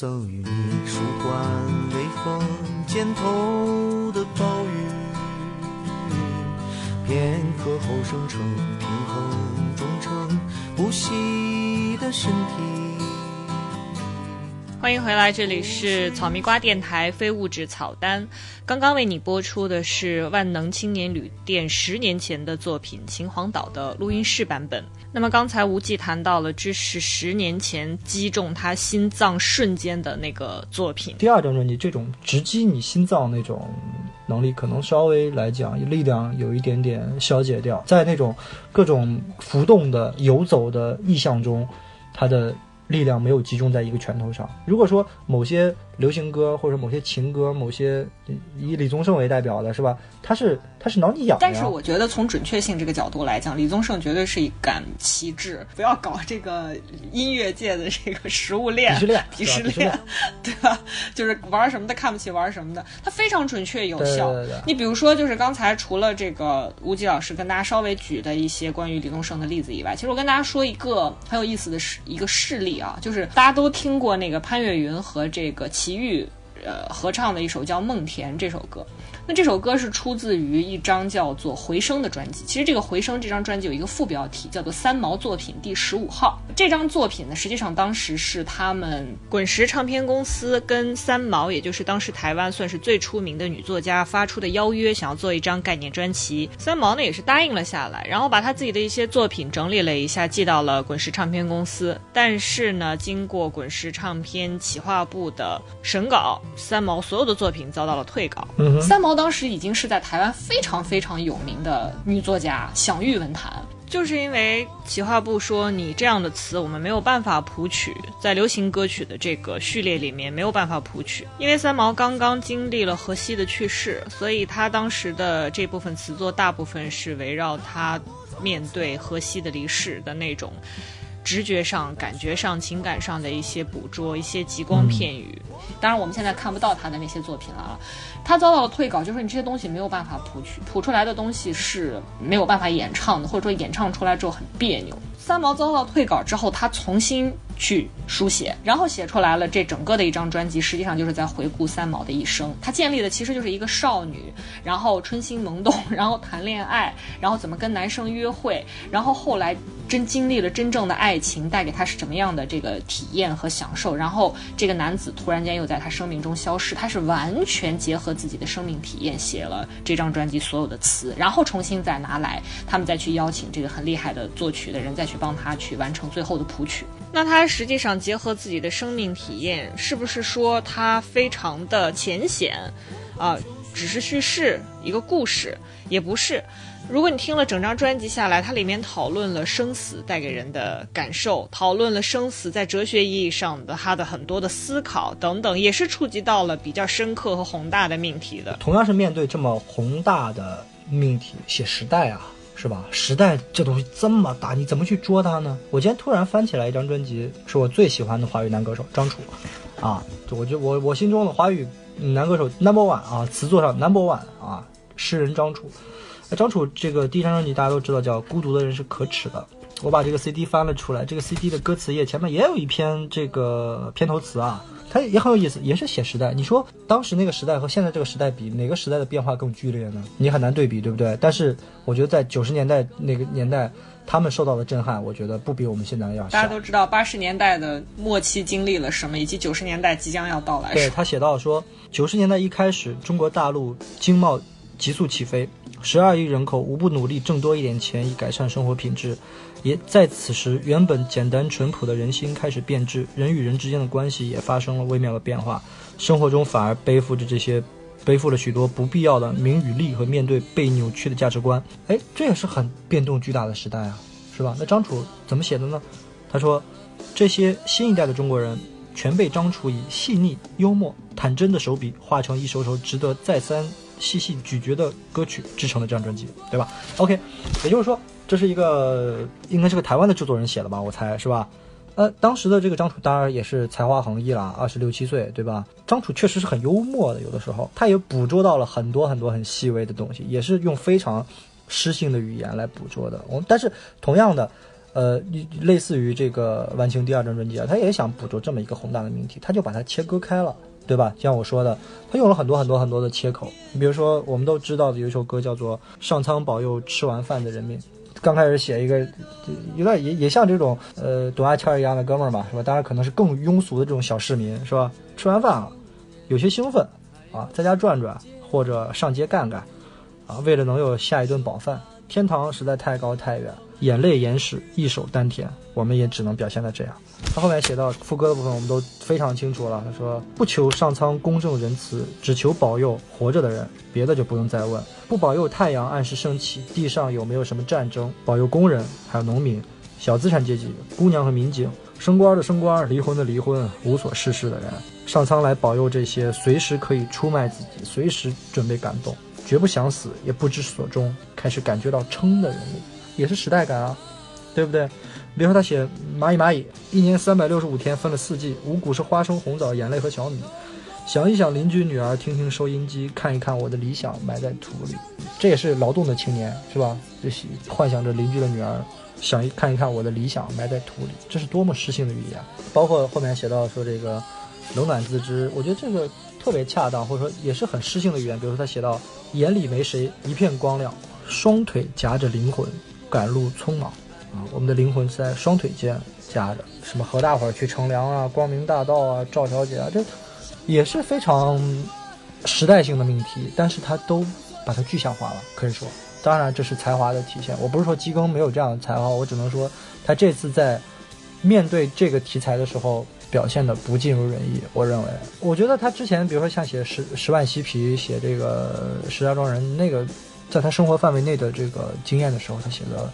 赠予你树冠微风肩头的暴雨，片刻后生成
欢迎回来，这里是草蜜瓜电台非物质草单。刚刚为你播出的是万能青年旅店十年前的作品《秦皇岛》的录音室版本。那么刚才无忌谈到了，这是十年前击中他心脏瞬间的那个作品。
第二张专辑，这种直击你心脏那种能力，可能稍微来讲力量有一点点消解掉，在那种各种浮动的游走的意象中，他的。力量没有集中在一个拳头上。如果说某些流行歌或者某些情歌，某些以李宗盛为代表的是吧？他是他是挠你痒。
但是我觉得从准确性这个角度来讲，李宗盛绝对是一杆旗帜。不要搞这个音乐界的这个食物链、
鄙视链、
鄙视链，对吧？就是玩什么的看不起玩什么的。他非常准确有效。你比如说，就是刚才除了这个吴极老师跟大家稍微举的一些关于李宗盛的例子以外，其实我跟大家说一个很有意思的事一个事例。啊，就是大家都听过那个潘越云和这个齐豫，呃，合唱的一首叫《梦田》这首歌。那这首歌是出自于一张叫做《回声》的专辑。其实这个《回声》这张专辑有一个副标题叫做《三毛作品第十五号》。这张作品呢，实际上当时是他们滚石唱片公司跟三毛，也就是当时台湾算是最出名的女作家发出的邀约，想要做一张概念专辑。三毛呢也是答应了下来，然后把他自己的一些作品整理了一下，寄到了滚石唱片公司。但是呢，经过滚石唱片企划部的审稿，三毛所有的作品遭到了退稿。三毛。当时已经是在台湾非常非常有名的女作家，享誉文坛。
就是因为企划部说你这样的词我们没有办法谱曲，在流行歌曲的这个序列里面没有办法谱曲。因为三毛刚刚经历了荷西的去世，所以他当时的这部分词作大部分是围绕他面对荷西的离世的那种。直觉上、感觉上、情感上的一些捕捉，一些极光片语。
当然，我们现在看不到他的那些作品了啊。他遭到了退稿，就是你这些东西没有办法谱曲，谱出来的东西是没有办法演唱的，或者说演唱出来之后很别扭。三毛遭到退稿之后，他重新去书写，然后写出来了这整个的一张专辑，实际上就是在回顾三毛的一生。他建立的其实就是一个少女，然后春心萌动，然后谈恋爱，然后怎么跟男生约会，然后后来真经历了真正的爱情，带给他是什么样的这个体验和享受，然后这个男子突然间又在他生命中消失，他是完全结合自己的生命体验写了这张专辑所有的词，然后重新再拿来，他们再去邀请这个很厉害的作曲的人再去。帮他去完成最后的谱曲。
那他实际上结合自己的生命体验，是不是说他非常的浅显啊？只是叙事一个故事，也不是。如果你听了整张专辑下来，它里面讨论了生死带给人的感受，讨论了生死在哲学意义上的他的很多的思考等等，也是触及到了比较深刻和宏大的命题的。
同样是面对这么宏大的命题，写时代啊。是吧？时代这东西这么大，你怎么去捉它呢？我今天突然翻起来一张专辑，是我最喜欢的华语男歌手张楚，啊，我就我我心中的华语男歌手 number one 啊，词作上 number one 啊，诗人张楚。张楚这个第一张专辑大家都知道叫《孤独的人是可耻的》，我把这个 CD 翻了出来，这个 CD 的歌词页前面也有一篇这个片头词啊。它也很有意思，也是写时代。你说当时那个时代和现在这个时代比，哪个时代的变化更剧烈呢？你很难对比，对不对？但是我觉得在九十年代那个年代，他们受到的震撼，我觉得不比我们现在要小。
大家都知道八十年代的末期经历了什么，以及九十年代即将要到来。
对他写到说，九十年代一开始，中国大陆经贸急速起飞，十二亿人口无不努力挣多一点钱，以改善生活品质。也在此时，原本简单淳朴的人心开始变质，人与人之间的关系也发生了微妙的变化，生活中反而背负着这些，背负了许多不必要的名与利和面对被扭曲的价值观。哎，这也是很变动巨大的时代啊，是吧？那张楚怎么写的呢？他说，这些新一代的中国人，全被张楚以细腻、幽默、坦真的手笔画成一首首值得再三细细咀嚼的歌曲制成的这张专辑，对吧？OK，也就是说。这是一个应该是个台湾的制作人写的吧，我猜是吧？呃，当时的这个张楚当然也是才华横溢了，二十六七岁，对吧？张楚确实是很幽默的，有的时候他也捕捉到了很多很多很细微的东西，也是用非常诗性的语言来捕捉的。我但是同样的，呃，类似于这个万青第二张专辑啊，他也想捕捉这么一个宏大的命题，他就把它切割开了，对吧？像我说的，他用了很多很多很多的切口。你比如说，我们都知道的有一首歌叫做《上苍保佑吃完饭的人民》，刚开始写一个，有点也也像这种呃董亚千一样的哥们儿嘛，是吧？当然可能是更庸俗的这种小市民，是吧？吃完饭了，有些兴奋啊，在家转转或者上街干干啊，为了能有下一顿饱饭。天堂实在太高太远。眼泪眼屎一手丹田，我们也只能表现的这样。他后面写到副歌的部分，我们都非常清楚了。他说：“不求上苍公正仁慈，只求保佑活着的人，别的就不用再问。不保佑太阳按时升起，地上有没有什么战争？保佑工人，还有农民，小资产阶级，姑娘和民警，升官的升官，离婚的离婚，无所事事的人。上苍来保佑这些随时可以出卖自己，随时准备感动，绝不想死，也不知所终，开始感觉到撑的人物。”也是时代感啊，对不对？比如说他写蚂蚁蚂蚁，一年三百六十五天分了四季，五谷是花生、红枣、眼泪和小米。想一想邻居女儿，听听收音机，看一看我的理想埋在土里。这也是劳动的青年，是吧？这是幻想着邻居的女儿，想一看一看我的理想埋在土里，这是多么诗性的语言。包括后面写到说这个冷暖自知，我觉得这个特别恰当，或者说也是很诗性的语言。比如说他写到眼里没谁，一片光亮，双腿夹着灵魂。赶路匆忙啊，我们的灵魂在双腿间夹着，什么和大伙儿去乘凉啊，光明大道啊，赵小姐啊，这也是非常时代性的命题，但是他都把它具象化了，可以说，当然这是才华的体现。我不是说基更没有这样的才华，我只能说他这次在面对这个题材的时候表现的不尽如人意。我认为，我觉得他之前，比如说像写十十万嬉皮，写这个石家庄人那个。在他生活范围内的这个经验的时候，他写的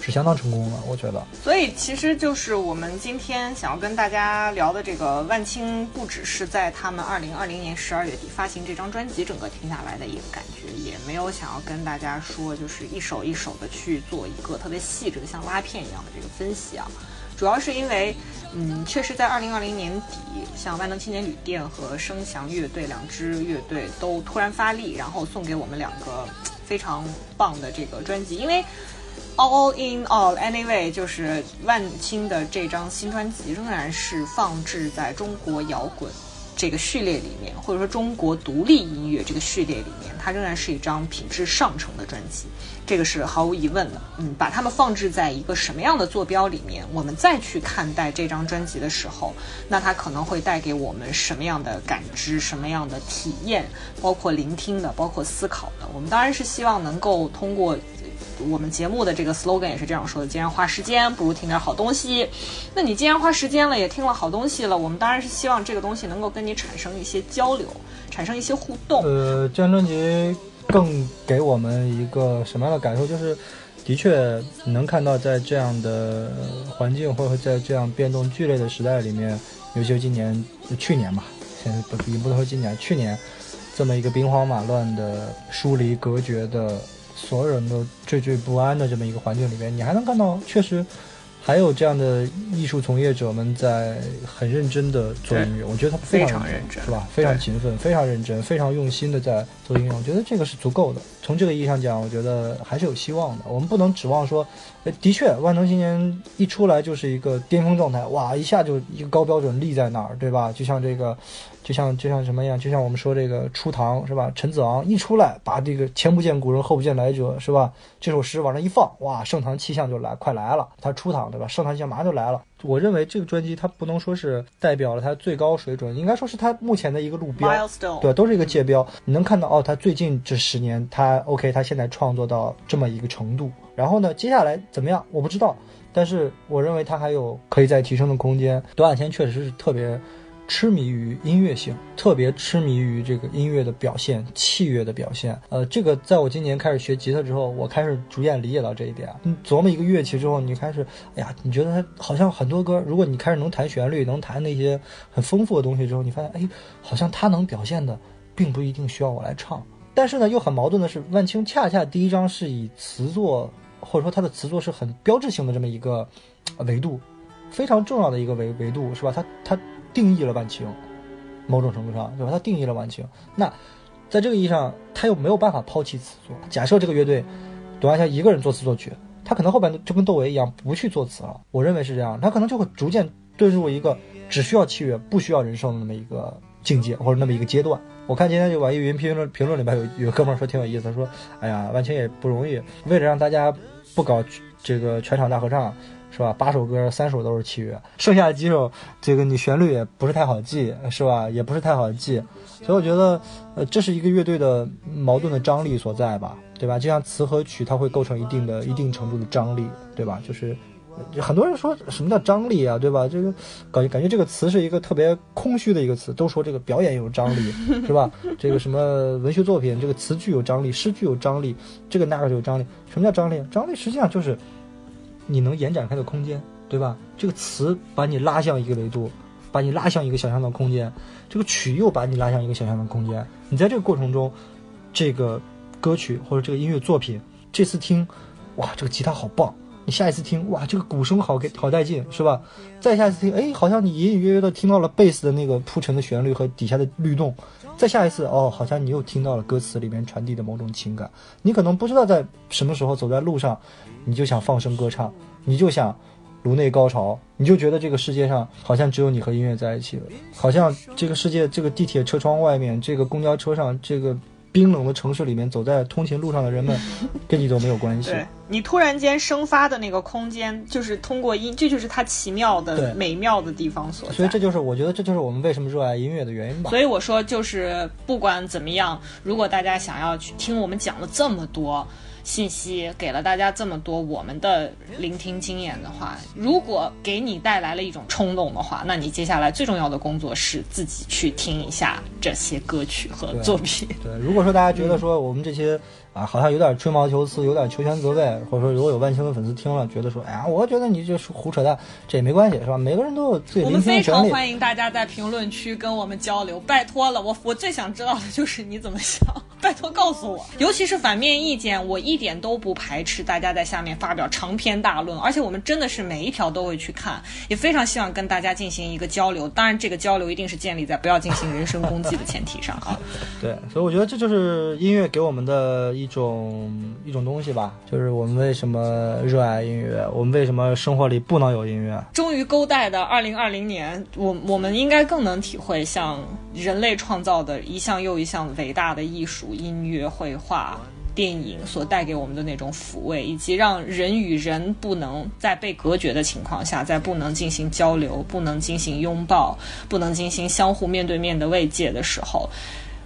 是相当成功的，我觉得。
所以其实就是我们今天想要跟大家聊的这个万青，不只是在他们二零二零年十二月底发行这张专辑整个听下来的一个感觉，也没有想要跟大家说就是一首一首的去做一个特别细致的像拉片一样的这个分析啊。主要是因为，嗯，确实在二零二零年底，像万能青年旅店和声翔乐队两支乐队都突然发力，然后送给我们两个。非常棒的这个专辑，因为 All in All Anyway 就是万青的这张新专辑，仍然是放置在中国摇滚这个序列里面，或者说中国独立音乐这个序列里面，它仍然是一张品质上乘的专辑。这个是毫无疑问的，嗯，把它们放置在一个什么样的坐标里面，我们再去看待这张专辑的时候，那它可能会带给我们什么样的感知、什么样的体验，包括聆听的，包括思考的。我们当然是希望能够通过我们节目的这个 slogan 也是这样说的：既然花时间，不如听点好东西。那你既然花时间了，也听了好东西了，我们当然是希望这个东西能够跟你产生一些交流，产生一些互动。
呃，这张专辑。更给我们一个什么样的感受？就是，的确能看到在这样的环境，或者在这样变动剧烈的时代里面，尤其是今年、去年吧，现在不也不能说今年，去年这么一个兵荒马乱的、疏离隔绝的、所有人都惴惴不安的这么一个环境里面，你还能看到确实。还有这样的艺术从业者们在很认真的做音乐，我觉得他们
非
常
认真，
是吧？非常勤奋，非常认真，非常用心的在做音乐。我觉得这个是足够的。从这个意义上讲，我觉得还是有希望的。我们不能指望说，的确，万能青年一出来就是一个巅峰状态，哇，一下就一个高标准立在那儿，对吧？就像这个。就像就像什么样？就像我们说这个初唐是吧？陈子昂一出来，把这个前不见古人后不见来者是吧？这首诗往上一放，哇，盛唐气象就来，快来了。他初唐对吧？盛唐气象马上就来了。我认为这个专辑它不能说是代表了它最高水准，应该说是它目前的一个路标，对，都是一个界标。你能看到哦，他最近这十年，他 OK，他现在创作到这么一个程度。然后呢，接下来怎么样？我不知道，但是我认为他还有可以再提升的空间。董亚千确实是特别。痴迷于音乐性，特别痴迷于这个音乐的表现、器乐的表现。呃，这个在我今年开始学吉他之后，我开始逐渐理解到这一点。你琢磨一个乐器之后，你开始，哎呀，你觉得它好像很多歌，如果你开始能弹旋律，能弹那些很丰富的东西之后，你发现，哎，好像它能表现的，并不一定需要我来唱。但是呢，又很矛盾的是，万青恰恰第一章是以词作，或者说他的词作是很标志性的这么一个维度，非常重要的一个维维度，是吧？他他。定义了万青，某种程度上，对吧？他定义了万青。那在这个意义上，他又没有办法抛弃词作。假设这个乐队，董亚千一个人作词作曲，他可能后边就跟窦唯一样，不去作词了。我认为是这样，他可能就会逐渐遁入一个只需要器乐不需要人声的那么一个境界或者那么一个阶段。我看今天就网易云评论评论里边有有哥们说挺有意思，说哎呀，万青也不容易，为了让大家不搞这个全场大合唱。是吧？八首歌，三首都是器乐，剩下的几首，这个你旋律也不是太好记，是吧？也不是太好记，所以我觉得，呃，这是一个乐队的矛盾的张力所在吧，对吧？就像词和曲，它会构成一定的、一定程度的张力，对吧？就是很多人说什么叫张力啊，对吧？这个感觉感觉这个词是一个特别空虚的一个词，都说这个表演有张力，是吧？这个什么文学作品，这个词句有张力，诗具有张力，这个那个就有张力。什么叫张力？张力实际上就是。你能延展开的空间，对吧？这个词把你拉向一个维度，把你拉向一个想象的空间。这个曲又把你拉向一个想象的空间。你在这个过程中，这个歌曲或者这个音乐作品，这次听，哇，这个吉他好棒。你下一次听，哇，这个鼓声好给好带劲，是吧？再下一次听，哎，好像你隐隐约约的听到了贝斯的那个铺陈的旋律和底下的律动。再下一次，哦，好像你又听到了歌词里面传递的某种情感。你可能不知道在什么时候走在路上，你就想放声歌唱，你就想颅内高潮，你就觉得这个世界上好像只有你和音乐在一起了，好像这个世界，这个地铁车窗外面，这个公交车上，这个。冰冷的城市里面，走在通勤路上的人们，跟你都没有关系。
对你突然间生发的那个空间，就是通过音，这就是它奇妙的、美妙的地方所在。
所以这就是我觉得这就是我们为什么热爱音乐的原因吧。
所以我说，就是不管怎么样，如果大家想要去听我们讲了这么多。信息给了大家这么多我们的聆听经验的话，如果给你带来了一种冲动的话，那你接下来最重要的工作是自己去听一下这些歌曲和作品。
对，如果说大家觉得说我们这些。啊，好像有点吹毛求疵，有点求全责备，或者说如果有万青的粉丝听了，觉得说，哎呀，我觉得你就是胡扯淡，这也没关系，是吧？每个人都有自己聆听
权利。我们非常欢迎大家在评论区跟我们交流，拜托了，我我最想知道的就是你怎么想，拜托告诉我，尤其是反面意见，我一点都不排斥大家在下面发表长篇大论，而且我们真的是每一条都会去看，也非常希望跟大家进行一个交流。当然，这个交流一定是建立在不要进行人身攻击的前提上啊。
对，所以我觉得这就是音乐给我们的。一种一种东西吧，就是我们为什么热爱音乐，我们为什么生活里不能有音乐。
终于勾带的二零二零年，我我们应该更能体会像人类创造的一项又一项伟大的艺术、音乐、绘画、电影所带给我们的那种抚慰，以及让人与人不能在被隔绝的情况下，在不能进行交流、不能进行拥抱、不能进行相互面对面的慰藉的时候。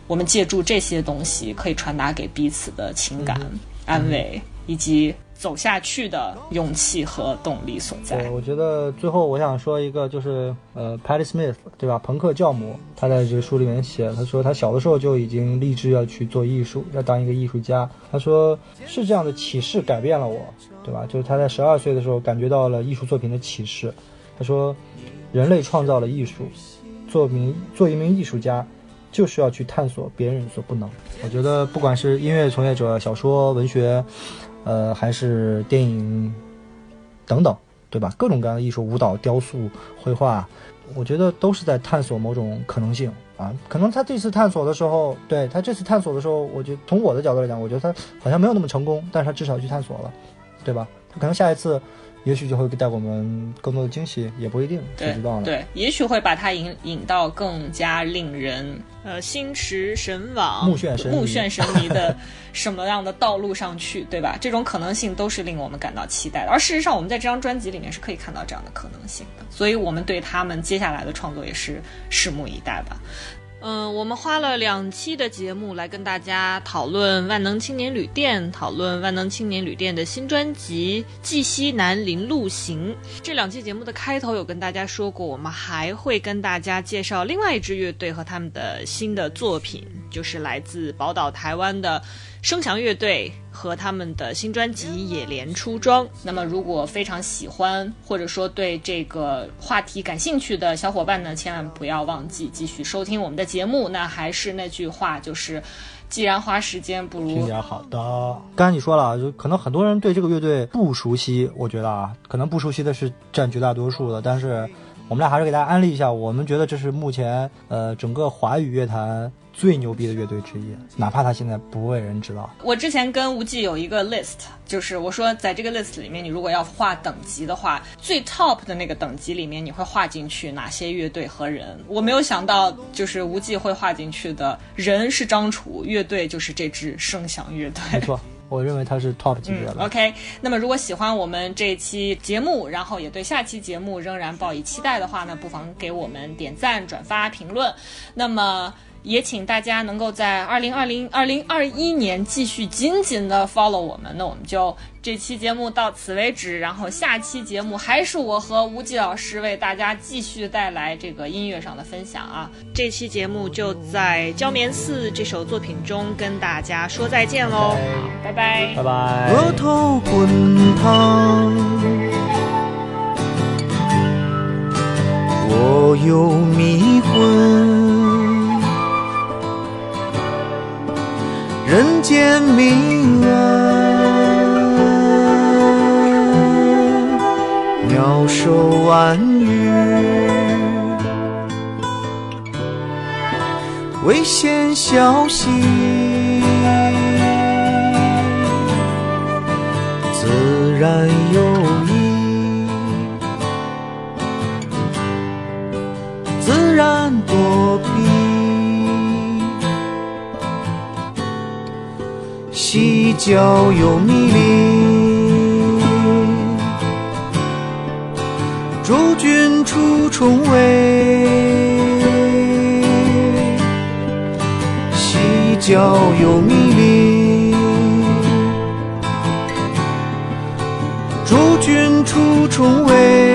我们借助这些东西，可以传达给彼此的情感、安慰，以及走下去的勇气和动力所在。
对，我觉得最后我想说一个，就是呃，Patti Smith，对吧？朋克教母，他在这个书里面写，他说他小的时候就已经立志要去做艺术，要当一个艺术家。他说是这样的启示改变了我，对吧？就是他在十二岁的时候感觉到了艺术作品的启示。他说，人类创造了艺术，做名做一名艺术家。就是要去探索别人所不能。我觉得，不管是音乐从业者、小说、文学，呃，还是电影等等，对吧？各种各样的艺术，舞蹈、雕塑、绘画，我觉得都是在探索某种可能性啊。可能他这次探索的时候，对他这次探索的时候，我觉得从我的角度来讲，我觉得他好像没有那么成功，但是他至少去探索了，对吧？他可能下一次。也许就会带我们更多的惊喜，也不一定，谁知道呢？
对，也许会把它引引到更加令人呃心驰神往、
目眩神
目眩神迷的什么样的道路上去，对吧？这种可能性都是令我们感到期待的。而事实上，我们在这张专辑里面是可以看到这样的可能性的，所以我们对他们接下来的创作也是拭目以待吧。嗯，我们花了两期的节目来跟大家讨论万能青年旅店，讨论万能青年旅店的新专辑《纪西南林路行》。这两期节目的开头有跟大家说过，我们还会跟大家介绍另外一支乐队和他们的新的作品，就是来自宝岛台湾的。声响乐队和他们的新专辑《野莲出装》。那么，如果非常喜欢或者说对这个话题感兴趣的小伙伴呢，千万不要忘记继续收听我们的节目。那还是那句话，就是既然花时间，不如
听点好的。刚才你说了，就可能很多人对这个乐队不熟悉，我觉得啊，可能不熟悉的是占绝大多数的。但是我们俩还是给大家安利一下，我们觉得这是目前呃整个华语乐坛。最牛逼的乐队之一，哪怕他现在不为人知道。
我之前跟无忌有一个 list，就是我说在这个 list 里面，你如果要划等级的话，最 top 的那个等级里面，你会划进去哪些乐队和人？我没有想到，就是无忌会划进去的人是张楚，乐队就是这支声响乐队。
没错，我认为他是 top 级别的。
OK，那么如果喜欢我们这期节目，然后也对下期节目仍然抱以期待的话呢，不妨给我们点赞、转发、评论。那么。也请大家能够在二零二零二零二一年继续紧紧的 follow 我们，那我们就这期节目到此为止，然后下期节目还是我和吴忌老师为大家继续带来这个音乐上的分享啊！这期节目就在《焦棉寺》这首作品中跟大家说再见喽，拜拜，
拜拜。
额头滚烫，我又迷昏。间明暗，鸟兽安语，危险消息，自然有意，自然躲细嚼又迷离，诸君出重围。细嚼又迷离，诸君出重围。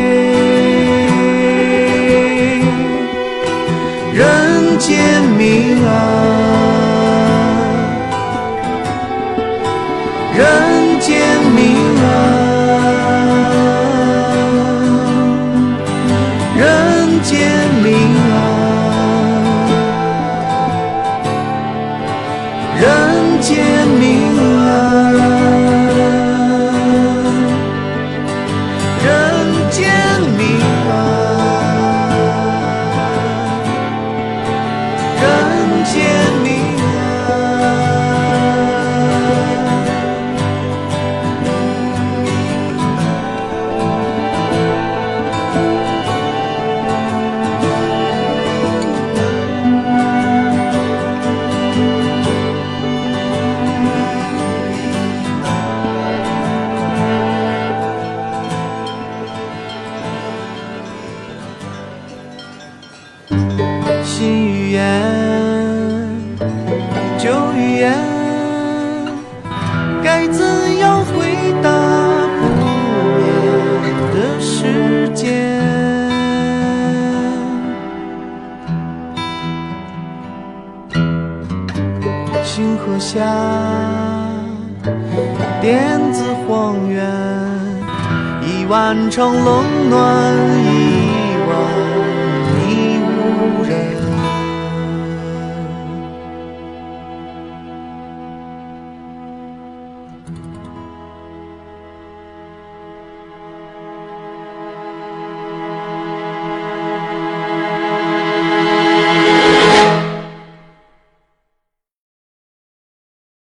一场冷暖一